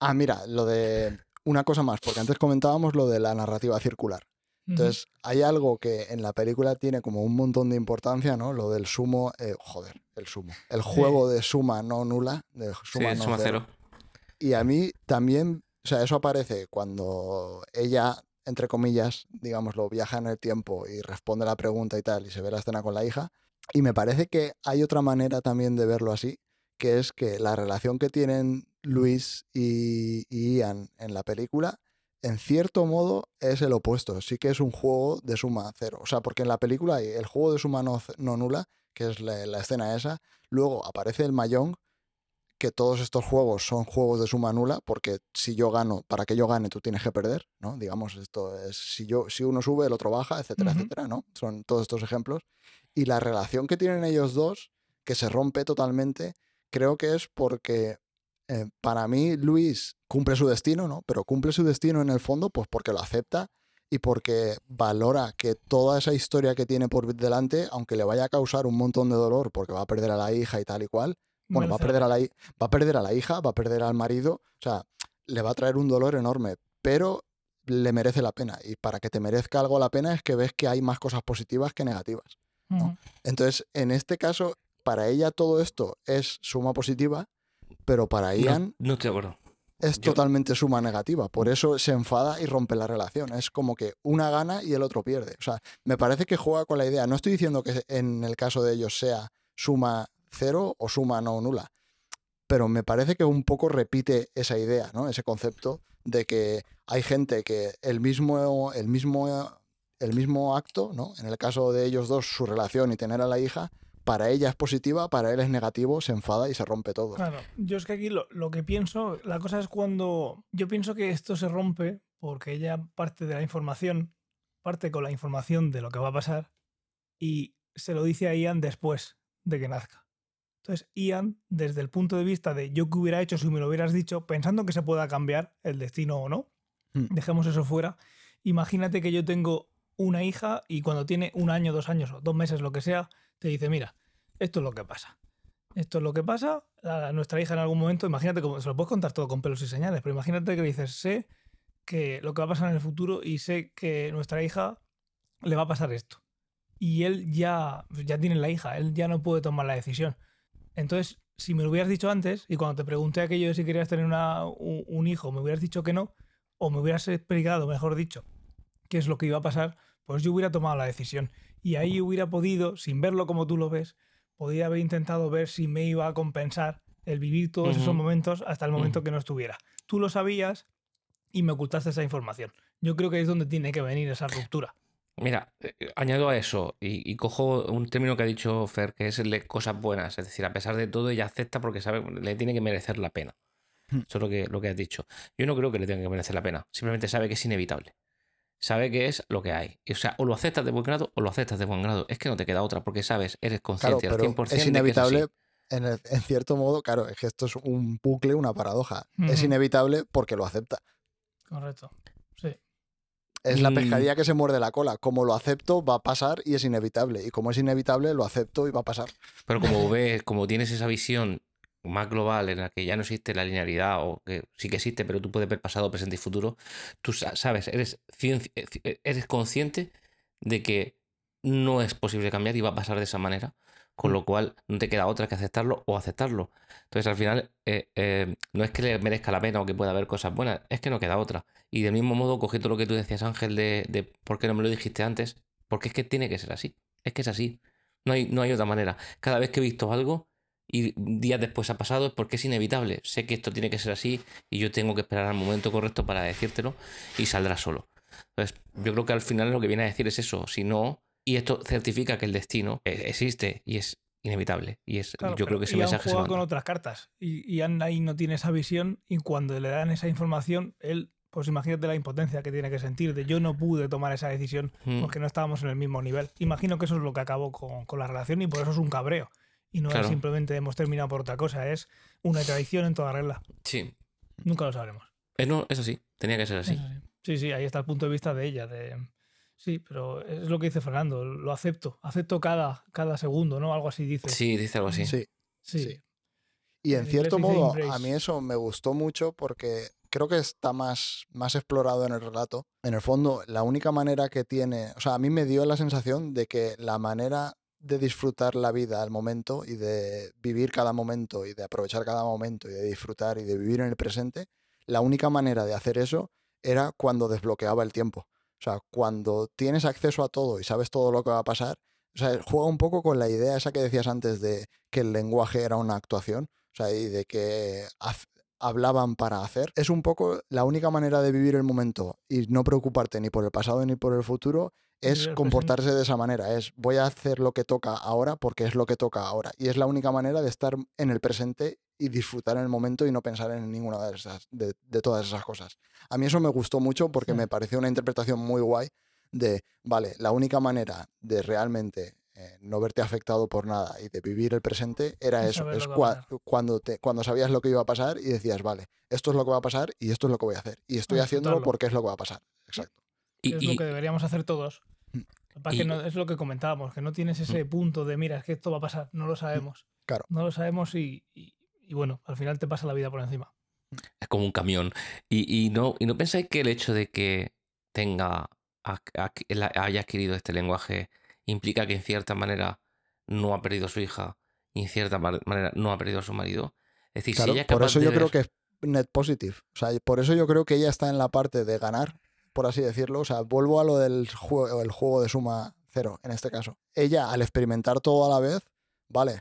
Ah, mira, lo de una cosa más, porque antes comentábamos lo de la narrativa circular. Entonces, hay algo que en la película tiene como un montón de importancia, ¿no? Lo del sumo, eh, joder, el sumo. El juego de suma no nula, de suma sí, no suma cero. cero. Y a mí también, o sea, eso aparece cuando ella, entre comillas, digámoslo, viaja en el tiempo y responde la pregunta y tal, y se ve la escena con la hija. Y me parece que hay otra manera también de verlo así, que es que la relación que tienen Luis y, y Ian en la película, en cierto modo, es el opuesto. Sí que es un juego de suma cero. O sea, porque en la película hay el juego de suma no, no nula, que es la, la escena esa. Luego aparece el Mahjong, que todos estos juegos son juegos de suma nula, porque si yo gano, para que yo gane, tú tienes que perder, ¿no? Digamos, esto es, si, yo, si uno sube, el otro baja, etcétera, etcétera, ¿no? Son todos estos ejemplos. Y la relación que tienen ellos dos, que se rompe totalmente, creo que es porque eh, para mí Luis cumple su destino, ¿no? Pero cumple su destino en el fondo, pues porque lo acepta y porque valora que toda esa historia que tiene por delante, aunque le vaya a causar un montón de dolor porque va a perder a la hija y tal y cual, bueno, va a, perder a la, va a perder a la hija, va a perder al marido, o sea, le va a traer un dolor enorme, pero le merece la pena. Y para que te merezca algo la pena es que ves que hay más cosas positivas que negativas. Entonces, en este caso, para ella todo esto es suma positiva, pero para Ian No, no estoy de acuerdo. es yo- totalmente suma negativa. Por eso se enfada y rompe la relación. Es como que una gana y el otro pierde. O sea, me parece que juega con la idea. No estoy diciendo que en el caso de ellos sea suma cero o suma no nula. Pero me parece que un poco repite esa idea, ¿no? Ese concepto de que hay gente que el mismo, el mismo el mismo acto, ¿no? En el caso de ellos dos, su relación y tener a la hija, para ella es positiva, para él es negativo, se enfada y se rompe todo. Claro, yo es que aquí lo, lo que pienso, la cosa es cuando yo pienso que esto se rompe porque ella parte de la información, parte con la información de lo que va a pasar y se lo dice a Ian después de que nazca. Entonces, Ian, desde el punto de vista de yo qué hubiera hecho si me lo hubieras dicho, pensando que se pueda cambiar el destino o no, Hmm. dejemos eso fuera. Imagínate que yo tengo una hija y cuando tiene un año, dos años o dos meses, lo que sea, te dice, mira, esto es lo que pasa. Esto es lo que pasa. A nuestra hija en algún momento, imagínate, cómo se lo puedes contar todo con pelos y señales, pero imagínate que le dices, sé que lo que va a pasar en el futuro y sé que nuestra hija le va a pasar esto. Y él ya, ya tiene la hija, él ya no puede tomar la decisión. Entonces, si me lo hubieras dicho antes y cuando te pregunté aquello de si querías tener una- un, un hijo, me hubieras dicho que no, o me hubieras explicado, mejor dicho, qué es lo que iba a pasar, pues yo hubiera tomado la decisión. Y ahí hubiera podido, sin verlo como tú lo ves, podría haber intentado ver si me iba a compensar el vivir todos esos momentos hasta el momento que no estuviera. Tú lo sabías y me ocultaste esa información. Yo creo que es donde tiene que venir esa ruptura. Mira, eh, añado a eso y, y cojo un término que ha dicho Fer, que es el cosas buenas. Es decir, a pesar de todo, ella acepta porque sabe, le tiene que merecer la pena. Hmm. Eso es lo que, lo que has dicho. Yo no creo que le tenga que merecer la pena. Simplemente sabe que es inevitable. Sabe que es lo que hay. Y, o sea, o lo aceptas de buen grado o lo aceptas de buen grado. Es que no te queda otra porque sabes, eres Claro, consciente al pero 100% es de que inevitable, así. en, el- en cierto modo, claro, es que esto es un bucle, una paradoja. Es inevitable porque lo acepta. Correcto. Sí. Es la Mm. pescadilla que se muerde la cola. Como lo acepto, va a pasar y es inevitable. Y como es inevitable, lo acepto y va a pasar. Pero como ves, como tienes esa visión más global en la que ya no existe la linealidad, o que sí que existe, pero tú puedes ver pasado, presente y futuro, tú sa- sabes, eres, cien- eh, eres consciente de que no es posible cambiar y va a pasar de esa manera, con lo cual no te queda otra que aceptarlo o aceptarlo. Entonces al final eh, eh, no es que le merezca la pena o que pueda haber cosas buenas, es que no queda otra. Y del mismo modo, cogiendo lo que tú decías, Ángel, de, de por qué no me lo dijiste antes, porque es que tiene que ser así, es que es así. No hay, no hay otra manera. Cada vez que he visto algo y días después ha pasado es porque es inevitable. Sé que esto tiene que ser así y yo tengo que esperar al momento correcto para decírtelo y saldrá solo. Entonces, yo creo que al final lo que viene a decir es eso. Si no, y esto certifica que el destino eh, existe y es inevitable. Y es, Claro, yo creo que ese Ian mensaje se juega con manda. otras cartas y Ian ahí no tiene esa visión y cuando le dan esa información, él, pues imagínate la impotencia que tiene que sentir de yo no pude tomar esa decisión Mm, porque no estábamos en el mismo nivel. Imagino que eso es lo que acabó con, con la relación y por eso es un cabreo. Y no Claro. es simplemente hemos terminado por otra cosa, es una traición en toda regla. Sí. Nunca lo sabremos. Eh, no, es así. Tenía que ser así. Eso sí. Sí, sí, ahí está el punto de vista de ella. De... Sí, pero es lo que dice Fernando, lo acepto. Acepto cada, cada segundo, ¿no? Algo así dice. Sí, dice algo así. Sí. Sí. sí. Y en En cierto inglés dice modo, a mí eso me gustó mucho porque creo que está más, más explorado en el relato. En el fondo, la única manera que tiene, o sea, a mí me dio la sensación de que la manera de disfrutar la vida al momento y de vivir cada momento y de aprovechar cada momento y de disfrutar y de vivir en el presente, la única manera de hacer eso era cuando desbloqueaba el tiempo. O sea, cuando tienes acceso a todo y sabes todo lo que va a pasar, o sea, juega un poco con la idea esa que decías antes de que el lenguaje era una actuación, o sea, y de que hablaban para hacer. Es un poco la única manera de vivir el momento y no preocuparte ni por el pasado ni por el futuro es el presente. comportarse de esa manera. Es voy a hacer lo que toca ahora porque es lo que toca ahora. Y es la única manera de estar en el presente y disfrutar en el momento y no pensar en ninguna de, esas, de, de todas esas cosas. A mí eso me gustó mucho porque Sí. me pareció una interpretación muy guay de, vale, la única manera de realmente eh, no verte afectado por nada y de vivir el presente era Y eso, es cua- cuando, te, cuando sabías lo que iba a pasar y decías, vale, esto es lo que va a pasar y esto es lo que voy a hacer. Y estoy haciéndolo porque es lo que va a pasar. Exacto. Y, es y- lo que deberíamos hacer todos. Mm. Lo que no- es lo que comentábamos, que no tienes ese punto de, mira, es que esto va a pasar, no lo sabemos. Claro. No lo sabemos y, y- y bueno, al final te pasa la vida por encima. es como un camión. Y, y no, y no pensáis que el hecho de que tenga a- a- la- haya adquirido este lenguaje implica que en cierta manera no ha perdido a su hija y en cierta manera no ha perdido a su marido. Es decir, Claro, si ella es por eso de yo creo ver- que es net positive. O sea, por eso yo creo que ella está en la parte de ganar, por así decirlo. O sea, vuelvo a lo del juego, el juego de suma cero, en este caso. Ella, al experimentar todo a la vez, vale,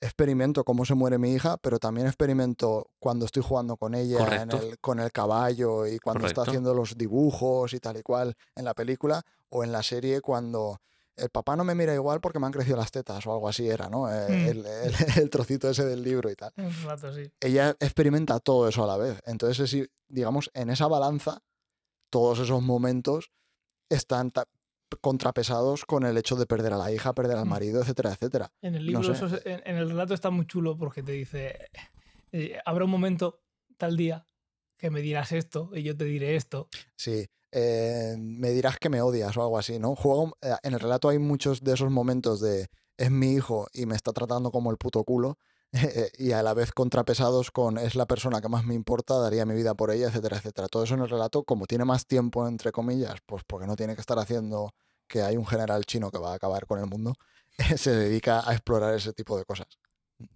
experimento cómo se muere mi hija, pero también experimento cuando estoy jugando con ella, en Correcto. el- con el caballo y cuando está haciendo los dibujos y tal y cual en la película, o en la serie cuando el papá no me mira igual porque me han crecido las tetas o algo así era, ¿no? Eh, Mm. el, el- el trocito ese del libro y tal. Un rato, sí. Ella experimenta todo eso a la vez. Entonces, digamos, en esa balanza, todos esos momentos están contrapesados con el hecho de perder a la hija, perder al Mm. marido, etcétera, etcétera. En el No libro, sé. eso es- en, en el relato está muy chulo porque te dice, eh, habrá un momento, tal día, que me dirás esto y yo te diré esto. Sí, eh, me dirás que me odias o algo así, ¿no? Juego, eh, en el relato hay muchos de esos momentos de es mi hijo y me está tratando como el puto culo y a la vez contrapesados con es la persona que más me importa, daría mi vida por ella, etcétera, etcétera. Todo eso en el relato, como tiene más tiempo, entre comillas, pues porque no tiene que estar haciendo que hay un general chino que va a acabar con el mundo, se dedica a explorar ese tipo de cosas.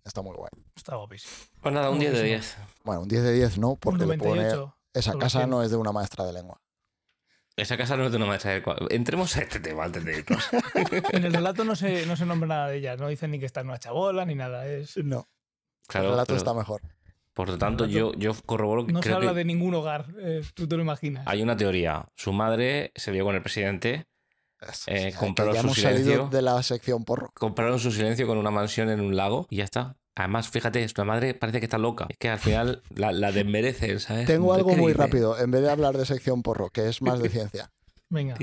Está muy guay. Está guapísimo. Pues nada, un 10 de Buenísimo. 10. Bueno, un 10 de 10 no, porque le pone 98. esa casa 100. no es de una maestra de lengua. Esa casa no es de una maestra del cual. Entremos a este tema antes de irnos. En el relato no se, no se nombra nada de ella, no dicen ni que está en una chabola ni nada. Es, No, Claro, el relato pero, está mejor. por lo tanto, yo, yo corroboro que no se habla que de ningún hogar, eh, tú te lo imaginas. hay una teoría. Su madre se vio con el presidente, Es- Eh, compraron su silencio. de la sección porro. compraron su silencio con una mansión en un lago y ya está. Además, fíjate, su madre parece que está loca. Es que al final la, la desmerecen, ¿sabes? Tengo ¿Qué algo muy rápido, en vez de hablar de sección porro, que es más de ciencia. Venga,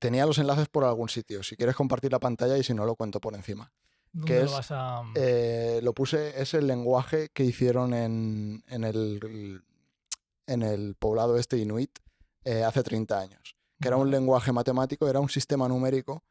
Tenía los enlaces por algún sitio. Si quieres compartir la pantalla y si no lo cuento por encima. ¿dónde ¿qué lo vas a...? Eh, lo puse, es el lenguaje que hicieron en, en el, en el poblado este inuit eh, hace 30 años. Que era un lenguaje matemático, era un sistema numérico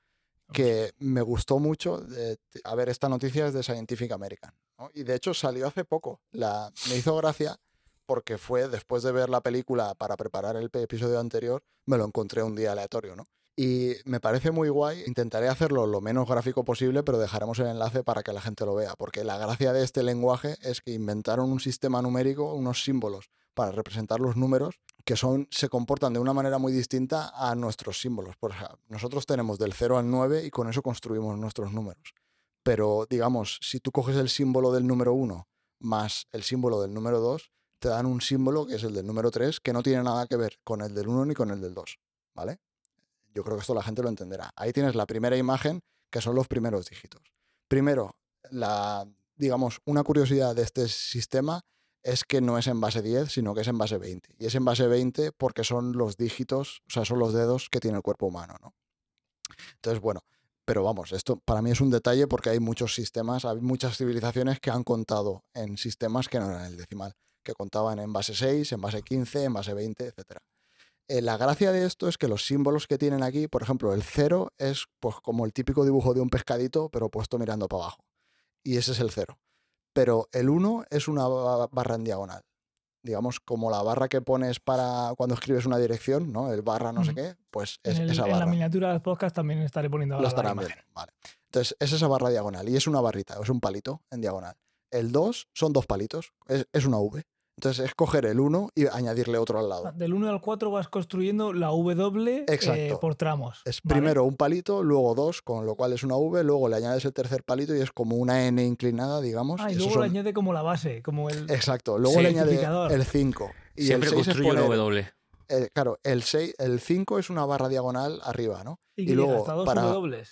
que me gustó mucho. eh, a ver, esta noticia es de Scientific American. ¿no? Y de hecho salió hace poco. La, me hizo gracia porque fue después de ver la película para preparar el episodio anterior, me lo encontré un día aleatorio, ¿no? Y me parece muy guay. Intentaré hacerlo lo menos gráfico posible, pero dejaremos el enlace para que la gente lo vea. Porque la gracia de este lenguaje es que inventaron un sistema numérico, unos símbolos para representar los números que son, se comportan de una manera muy distinta a nuestros símbolos. Por ejemplo, nosotros tenemos del 0 al 9 y con eso construimos nuestros números. Pero digamos, si tú coges el símbolo del número 1 más el símbolo del número 2, te dan un símbolo que es el del número 3 que no tiene nada que ver con el del 1 ni con el del 2. ¿Vale? Yo creo que esto la gente lo entenderá. Ahí tienes la primera imagen, que son los primeros dígitos. Primero, la, digamos, una curiosidad de este sistema es que no es en base 10, sino que es en base 20. Y es en base 20 porque son los dígitos, o sea, son los dedos que tiene el cuerpo humano, ¿no? Entonces, bueno, pero vamos, esto para mí es un detalle porque hay muchos sistemas, hay muchas civilizaciones que han contado en sistemas que no eran el decimal, que contaban en base 6, en base 15, en base 20, etc. la gracia de esto es que los símbolos que tienen aquí, por ejemplo, el 0 es pues como el típico dibujo de un pescadito, pero puesto mirando para abajo. Y ese es el 0 pero el 1 es una ba- barra en diagonal. Digamos, como la barra que pones para cuando escribes una dirección, ¿no? El barra no sé qué, pues es el- esa en la barra. miniatura del podcast también estaré poniendo Lo la, la estarán imagen. viendo, vale. Entonces, es esa barra diagonal y es una barrita, es un palito en diagonal. El 2 son dos palitos, es, es una V. Entonces, es coger el 1 y añadirle otro al lado. Del 1 al 4 vas construyendo la W eh, por tramos. Es ¿vale? primero un palito, luego dos, con lo cual es una V, luego le añades el tercer palito y es como una N inclinada, digamos. Ah, y Esos luego le son- añade como la base, como el... Exacto, luego Sí. le añade el 5. Y Siempre el 6 es construyo una W. eh, claro, el 6, el 5 es una barra diagonal arriba, ¿no? y, y que llega luego, hasta dos para- W.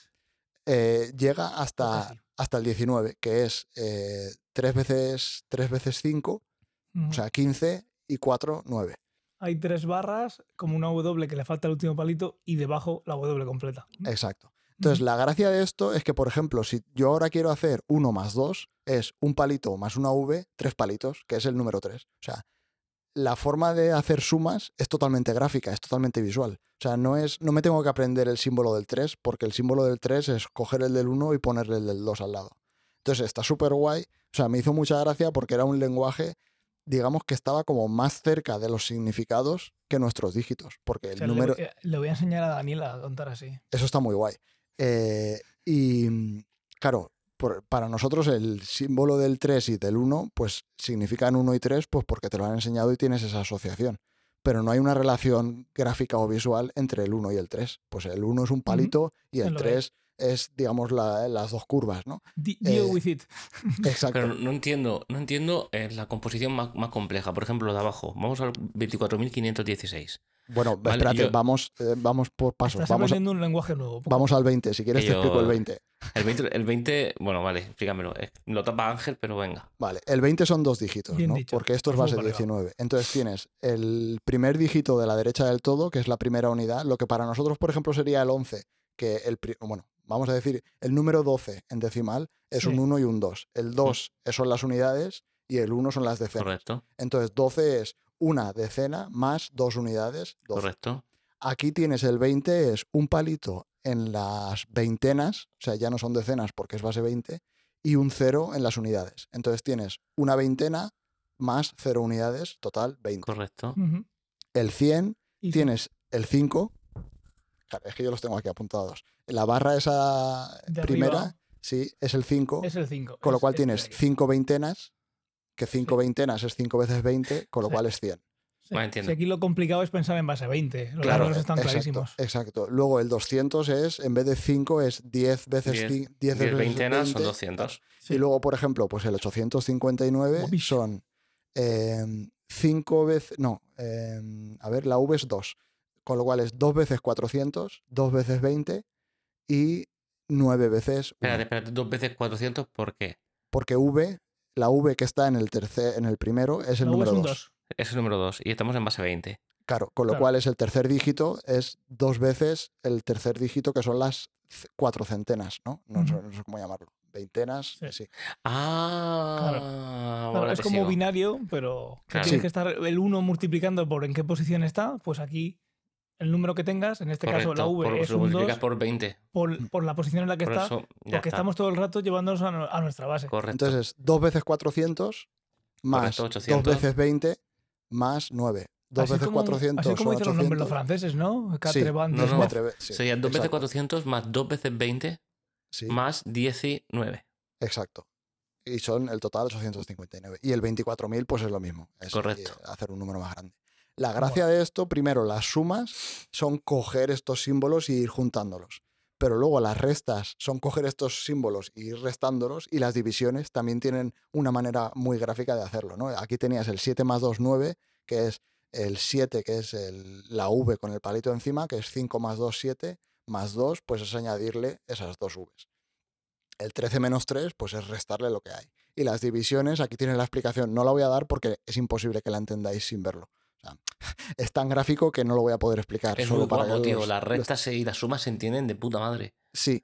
Eh, llega hasta, hasta el 19, que es 3 veces 3 veces 5, O sea, 15 y 4, 9. Hay tres barras, como una W que le falta el último palito y debajo la W completa. Exacto. Entonces, la gracia de esto es que, por ejemplo, si yo ahora quiero hacer 1 más 2, es un palito más una V, tres palitos, que es el número 3. O sea, la forma de hacer sumas es totalmente gráfica, es totalmente visual. O sea, no, es, no me tengo que aprender el símbolo del 3, porque el símbolo del 3 es coger el del 1 y ponerle el del 2 al lado. Entonces, está súper guay. O sea, me hizo mucha gracia porque era un lenguaje, digamos, que estaba como más cerca de los significados que nuestros dígitos. Porque O el sea, número... le, voy a enseñar a Daniela a contar así. Eso está muy guay. Eh, y claro, por- para nosotros el símbolo del 3 y del 1, pues significan 1 y 3, pues porque te lo han enseñado y tienes esa asociación. Pero no hay una relación gráfica o visual entre el 1 y el 3. Pues el 1 es un palito y el lo 3 es, digamos, la- las dos curvas, ¿no? Di- Deal Eh, with it. Exacto. Pero no entiendo, no entiendo eh, la composición más, más compleja. Por ejemplo, de abajo. Vamos al 24.516. Bueno, Vale, espérate, yo- vamos, eh, vamos por pasos. Estás Vamos, a- aprendiendo un lenguaje nuevo. poco. vamos al 20. Si quieres Que te explico el yo- 20. El 20, el 20 bueno, vale, explícamelo. Eh, Lo tapa Ángel, pero venga. Vale, el 20 son dos dígitos, Bien ¿no? dicho. Porque esto es base favor, para arriba. 19. Entonces tienes el primer dígito de la derecha del todo, que es la primera unidad, lo que para nosotros, por ejemplo, sería el 11, que el, bueno, vamos a decir, el número 12 en decimal es Sí. un 1 y un 2. El 2 son las unidades y el 1 son las decenas. Correcto, Entonces 12 es una decena más dos unidades, 12. correcto. Aquí tienes el 20, es un palito en las veintenas, o sea, ya no son decenas porque es base 20, y un cero en las unidades. Entonces tienes una veintena más cero unidades, total 20. Correcto. El 100 Y tienes el 5, claro, es que yo los tengo aquí apuntados. La barra esa De primera, arriba. sí, es el 5, Es el 5. con lo cual tienes 5 veintenas, que 5 Sí. veintenas es 5 veces 20, con lo Sí. cual es 100. Vale, entiendo. aquí lo complicado es pensar en base 20. Los Claro, números están exacto, clarísimos. exacto. Luego el 200 es, en vez de 5, es 10 veces Diez- 5. 10 10 veces veintenas son 20, 200. Sí. Y luego, por ejemplo, pues el 859 Bobish. son 5 veces. No, eh, a ver, la V es 2. Con lo cual es 2 veces 400, 2 veces 20 y 9 veces. Espérate, espérate, dos veces 400, ¿por qué? Porque V, la V que está en el, tercer, en el primero es el La es número un 2. 2. Es el número 2 y estamos en base 20. Claro, con lo Claro. cual es el tercer dígito, es dos veces el tercer dígito, que son las cuatro centenas, ¿no? No, sé, Ujú. no sé cómo llamarlo. Veintenas, Sí. sí. Ah, Claro, ahora es como sigo. binario, pero que Claro. tienes Sí. que estar el 1 multiplicando por en qué posición está. Pues aquí el número que tengas, en este caso la Correcto, V por, es un 2 multiplicas por 20. por, por la posición en la que Por está. eso, porque está. estamos todo el rato llevándonos a, a nuestra base. Correcto. Entonces, dos veces 400 más Correcto, dos 800. veces 20, más 9. Dos así veces como, 400 así como son dicen los nombres los 800. franceses, ¿no? Sí, no, no. sí, Serían 2 veces exacto, 400 más 2 veces 20 sí, más 19. exacto. Y son el total 859. Y el 24.000 pues es lo mismo. Es Correcto. hacer un número más grande. La gracia de esto, primero, las sumas son coger estos símbolos y ir juntándolos. Pero luego las restas son coger estos símbolos y ir restándolos. Y las divisiones también tienen una manera muy gráfica de hacerlo. ¿no? Aquí tenías el 7 más 2, 9, que es el 7, que es el- la V con el palito encima, que es 5 más 2, 7, más 2, pues es añadirle esas dos Vs. El 13 menos 3, pues es restarle lo que hay. Y las divisiones, aquí tiene la explicación. No la voy a dar porque es imposible que la entendáis sin verlo. O sea, es tan gráfico que no lo voy a poder explicar. Es solo muy para guapo, tío. los- Las los- rectas y las sumas se entienden de puta madre. Sí.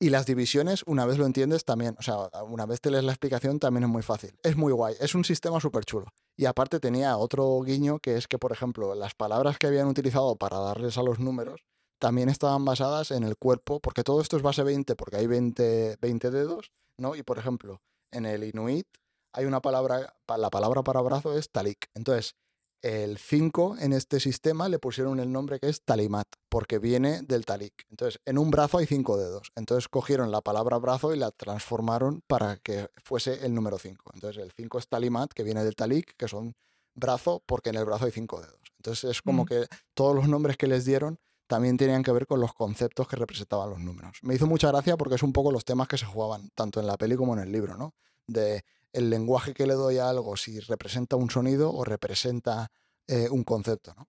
Y las divisiones, una vez lo entiendes, también, o sea, una vez te lees la explicación, también es muy fácil. Es muy guay, es un sistema súper chulo. Y aparte tenía otro guiño, que es que, por ejemplo, las palabras que habían utilizado para darles a los números, también estaban basadas en el cuerpo, porque todo esto es base 20, porque hay 20, 20 dedos, ¿no? Y, por ejemplo, en el inuit hay una palabra, pa- la palabra para brazo es talik. Entonces, el 5 en este sistema le pusieron el nombre que es talimat, porque viene del talik. Entonces, en un brazo hay cinco dedos. Entonces, cogieron la palabra brazo y la transformaron para que fuese el número 5. Entonces, el 5 es talimat, que viene del talik, que son brazo, porque en el brazo hay cinco dedos. Entonces, es como Mm. que todos los nombres que les dieron también tenían que ver con los conceptos que representaban los números. Me hizo mucha gracia porque es un poco los temas que se jugaban, tanto en la peli como en el libro, ¿no? De el lenguaje que le doy a algo, si representa un sonido o representa eh, un concepto, ¿no?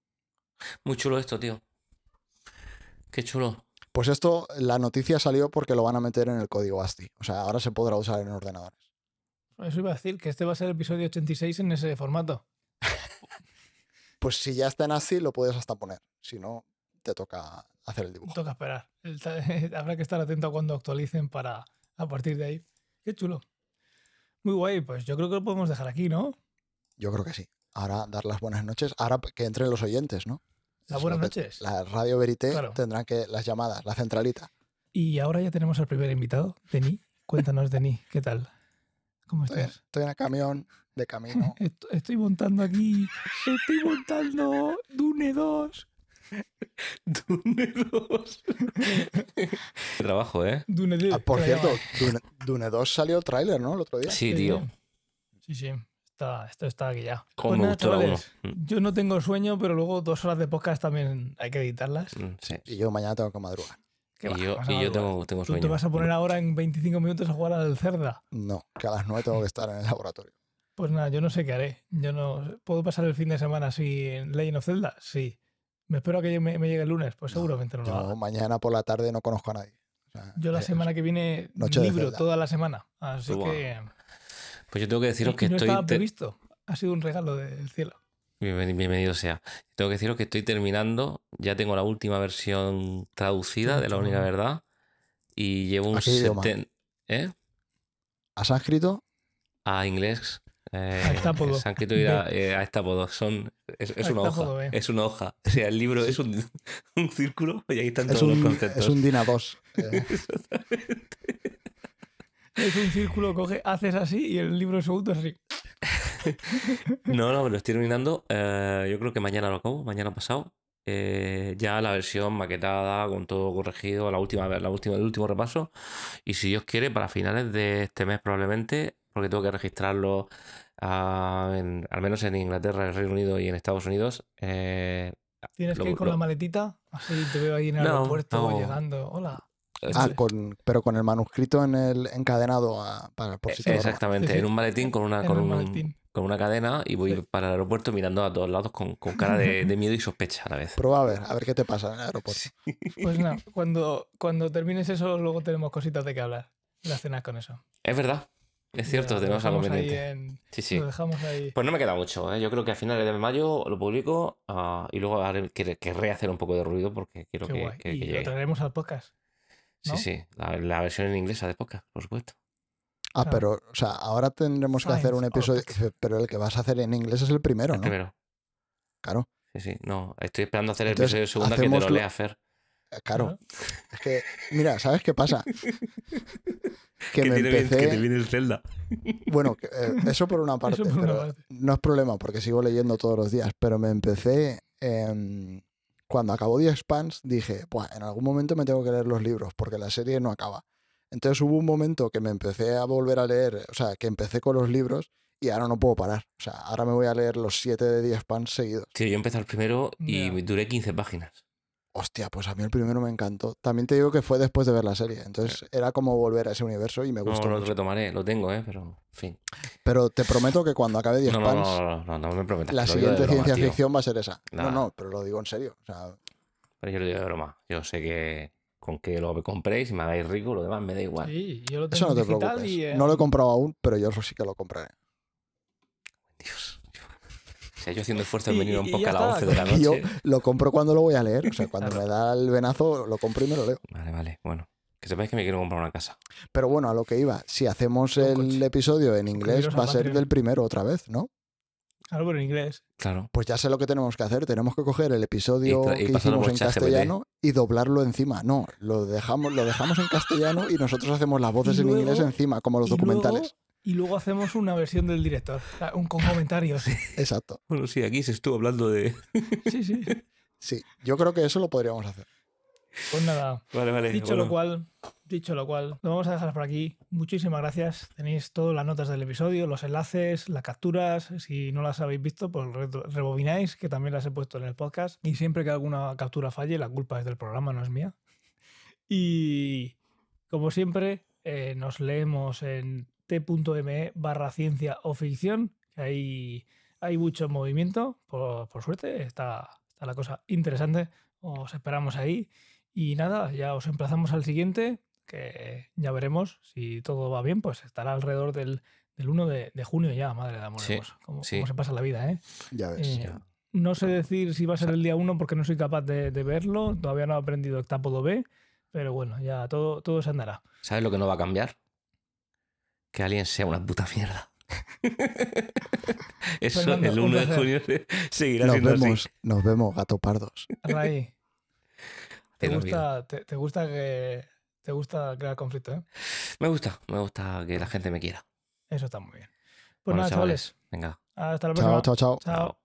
Muy chulo esto, tío. Qué chulo. Pues esto, la noticia salió porque lo van a meter en el código ASCII. O sea, ahora se podrá usar en ordenadores. Eso iba a decir, que este va a ser el episodio 86 en ese formato. Pues si ya está en ASCII, lo puedes hasta poner. Si no, te toca hacer el dibujo. Toca esperar. Habrá que estar atento a cuando actualicen para a partir de ahí. Qué chulo. Muy guay, pues yo creo que lo podemos dejar aquí, ¿no? Yo creo que sí. Ahora dar las buenas noches. Ahora que entren los oyentes, ¿no? Las buenas noches. La Radio Verité Claro. tendrán que las llamadas, la centralita. Y ahora ya tenemos al primer invitado, Denis. Cuéntanos, Denis, ¿qué tal? ¿Cómo Estoy, estás? estoy en el camión, de camino. Est- Estoy montando aquí. Estoy montando Dune 2. Dune 2. Qué trabajo, ¿eh? Dune 2. Ah, por cierto. Dune, Dune 2 salió el tráiler, ¿no? El otro día. Sí, tío. Sí, sí. Está, esto está aquí ya. Cómo Pues me nada, gustó la uno. chavales, Mm, Yo no tengo sueño, pero luego dos horas de podcast también hay que editarlas. mm, Sí. Y yo mañana tengo que madrugar. Y yo, y tengo, tengo Tú te sueño. vas a poner ahora en 25 minutos a jugar al Cerda. No, que a las 9 tengo que estar en el laboratorio. Pues nada, yo no sé qué haré. Yo no ¿Puedo pasar el fin de semana así en Legend of Zelda? Sí. ¿Me espero a que me, me llegue el lunes? Pues No, seguramente no lo haga. mañana por la tarde no conozco a nadie. O sea, Yo la eh, semana que viene Noche libro toda la semana. Así que. Pues yo tengo que deciros y- que no estoy. estaba previsto. Ha sido un regalo del cielo. Bienveni- Bienvenido sea. Tengo que deciros que estoy terminando. Ya tengo la última versión traducida de la única verdad. Y llevo un ¿A qué idioma? seten- ¿Eh? ¿A sánscrito? A inglés. Eh, A estápodo. a, eh, a estápodo. Son, es, es A una estápodo, hoja. Es una hoja. O sea, el libro es un, un círculo y ahí están Es todos un, los conceptos. es un DINA 2. eh, Es un círculo, coge, haces así y el libro segundo es así. No, no, me lo estoy terminando. eh, yo creo que mañana lo acabo, mañana pasado. Eh, ya la versión maquetada, con todo corregido, la última, la última, el último repaso. Y si Dios quiere, para finales de este mes probablemente, porque tengo que registrarlo ah, en- al menos en Inglaterra, en Reino Unido y en Estados Unidos. eh, Tienes Lo- que ir con lo- la maletita. Así te veo ahí en el No, aeropuerto no. llegando. Hola. ah, con, pero con el manuscrito en el encadenado a- para por si exactamente, Sí, sí. en un maletín con una, En con un un- maletín. con una cadena y voy Sí. para el aeropuerto mirando a todos lados con, con cara de, de miedo y sospecha a la vez. Prueba a ver, a ver qué te pasa en el aeropuerto. Pues nada, cuando, cuando termines eso, luego tenemos cositas de que hablar. Cenas con eso. Es verdad, es cierto, tenemos algo pendiente. en- Sí, sí. Lo dejamos ahí. Pues no me queda mucho, ¿eh? Yo creo que a finales de mayo lo publico ah, y luego haré- quer- querré hacer un poco de ruido porque quiero Qué que, guay. que- que y lo traeremos al podcast. Sí, ¿no? sí, la, la versión en inglesa de podcast, por supuesto. Ah, Claro. pero, o sea, ahora tendremos que hacer un episodio, pero el que vas a hacer en inglés es el primero, El ¿no? primero. Claro, Sí, sí, no, estoy esperando hacer el Entonces, episodio segundo que te lo- lea Fer. Eh, claro. Es que, mira, ¿sabes qué pasa? Que me tiene bien- empecé... que te viene el Zelda. Bueno, eh, eso por una parte, por una pero parte. no es problema porque sigo leyendo todos los días, pero me empecé, em, cuando acabó The Expanse, dije, Buah, en algún momento me tengo que leer los libros porque la serie no acaba. Entonces hubo un momento que me empecé a volver a leer, o sea, que empecé con los libros y ahora no puedo parar. O sea, ahora me voy a leer los siete de The Expanse seguidos. Sí, yo empecé el primero y duré 15 páginas. Hostia, pues a mí el primero me encantó. También te digo que fue después de ver la serie, entonces era como volver a ese universo y me No, gustó lo mucho. retomaré, lo tengo, ¿eh? Pero, en fin. Pero te prometo que cuando acabe The No, no, no, no, no, no me prometas. la siguiente broma, ciencia tío. ficción va a ser esa. No, no, pero lo digo en serio. O sea, Pero yo lo digo de broma. Yo sé que con que lo compréis y me hagáis rico, lo demás me da igual. Sí, yo lo Eso tengo no te preocupes. y, eh, No lo he comprado aún, pero yo eso sí que lo compraré. Dios. Sea, yo haciendo esfuerzo en venir un poco a las está, 11 de la Y yo noche. lo compro cuando lo voy a leer. O sea, cuando Claro. me da el venazo, lo compro y me lo leo. Vale, vale. Bueno, que sepáis que me quiero comprar una casa. Pero bueno, a lo que iba. Si hacemos Un el coche. episodio en inglés, va a ser Patreon. del primero otra vez, ¿no? Claro, pero en inglés. Claro. Pues ya sé lo que tenemos que hacer. Tenemos que coger el episodio Y tra- y que hicimos en castellano y doblarlo encima. No, lo dejamos, lo dejamos en castellano y nosotros hacemos las voces en luego- inglés encima, como los y luego- documentales. Y luego hacemos una versión del director. Un con comentarios. Exacto. Bueno, sí, aquí se estuvo hablando de. Sí, sí. Sí, yo creo que eso lo podríamos hacer. Pues nada. Vale, vale. Dicho lo cual, dicho lo cual, lo vamos a dejar por aquí. Muchísimas gracias. Tenéis todas las notas del episodio, los enlaces, las capturas. Si no las habéis visto, pues re- rebobináis, que también las he puesto en el podcast. Y siempre que alguna captura falle, la culpa es del programa, no es mía. Y como siempre, eh, nos leemos en t.me barra ciencia o ficción, que ahí hay mucho movimiento, por, por suerte, está, está la cosa interesante. Os esperamos ahí. Y nada, ya os emplazamos al siguiente, que ya veremos si todo va bien, pues estará alrededor del, del 1 de, de junio ya, madre de amor. Sí, hermoso. Cómo, sí. cómo se pasa la vida, ¿eh? Ya ves. Eh, no sé decir si va a ser el día 1 porque no soy capaz de, de verlo, todavía no he aprendido Octápodo B, pero bueno, ya todo, todo se andará. ¿Sabes lo que no va a cambiar? Que alguien sea una puta mierda. Eso Fernando, el un 1 de junio se- seguirá Nos siendo vemos, así. nos vemos, gato pardos. Ray, ¿te Tengo gusta, te, te gusta que te gusta crear conflicto, ¿eh? Me gusta, me gusta que la gente me quiera. Eso está muy bien. Pues Bueno, nada, chavales, Venga. hasta la próxima. Chao, chao, chao. Chao.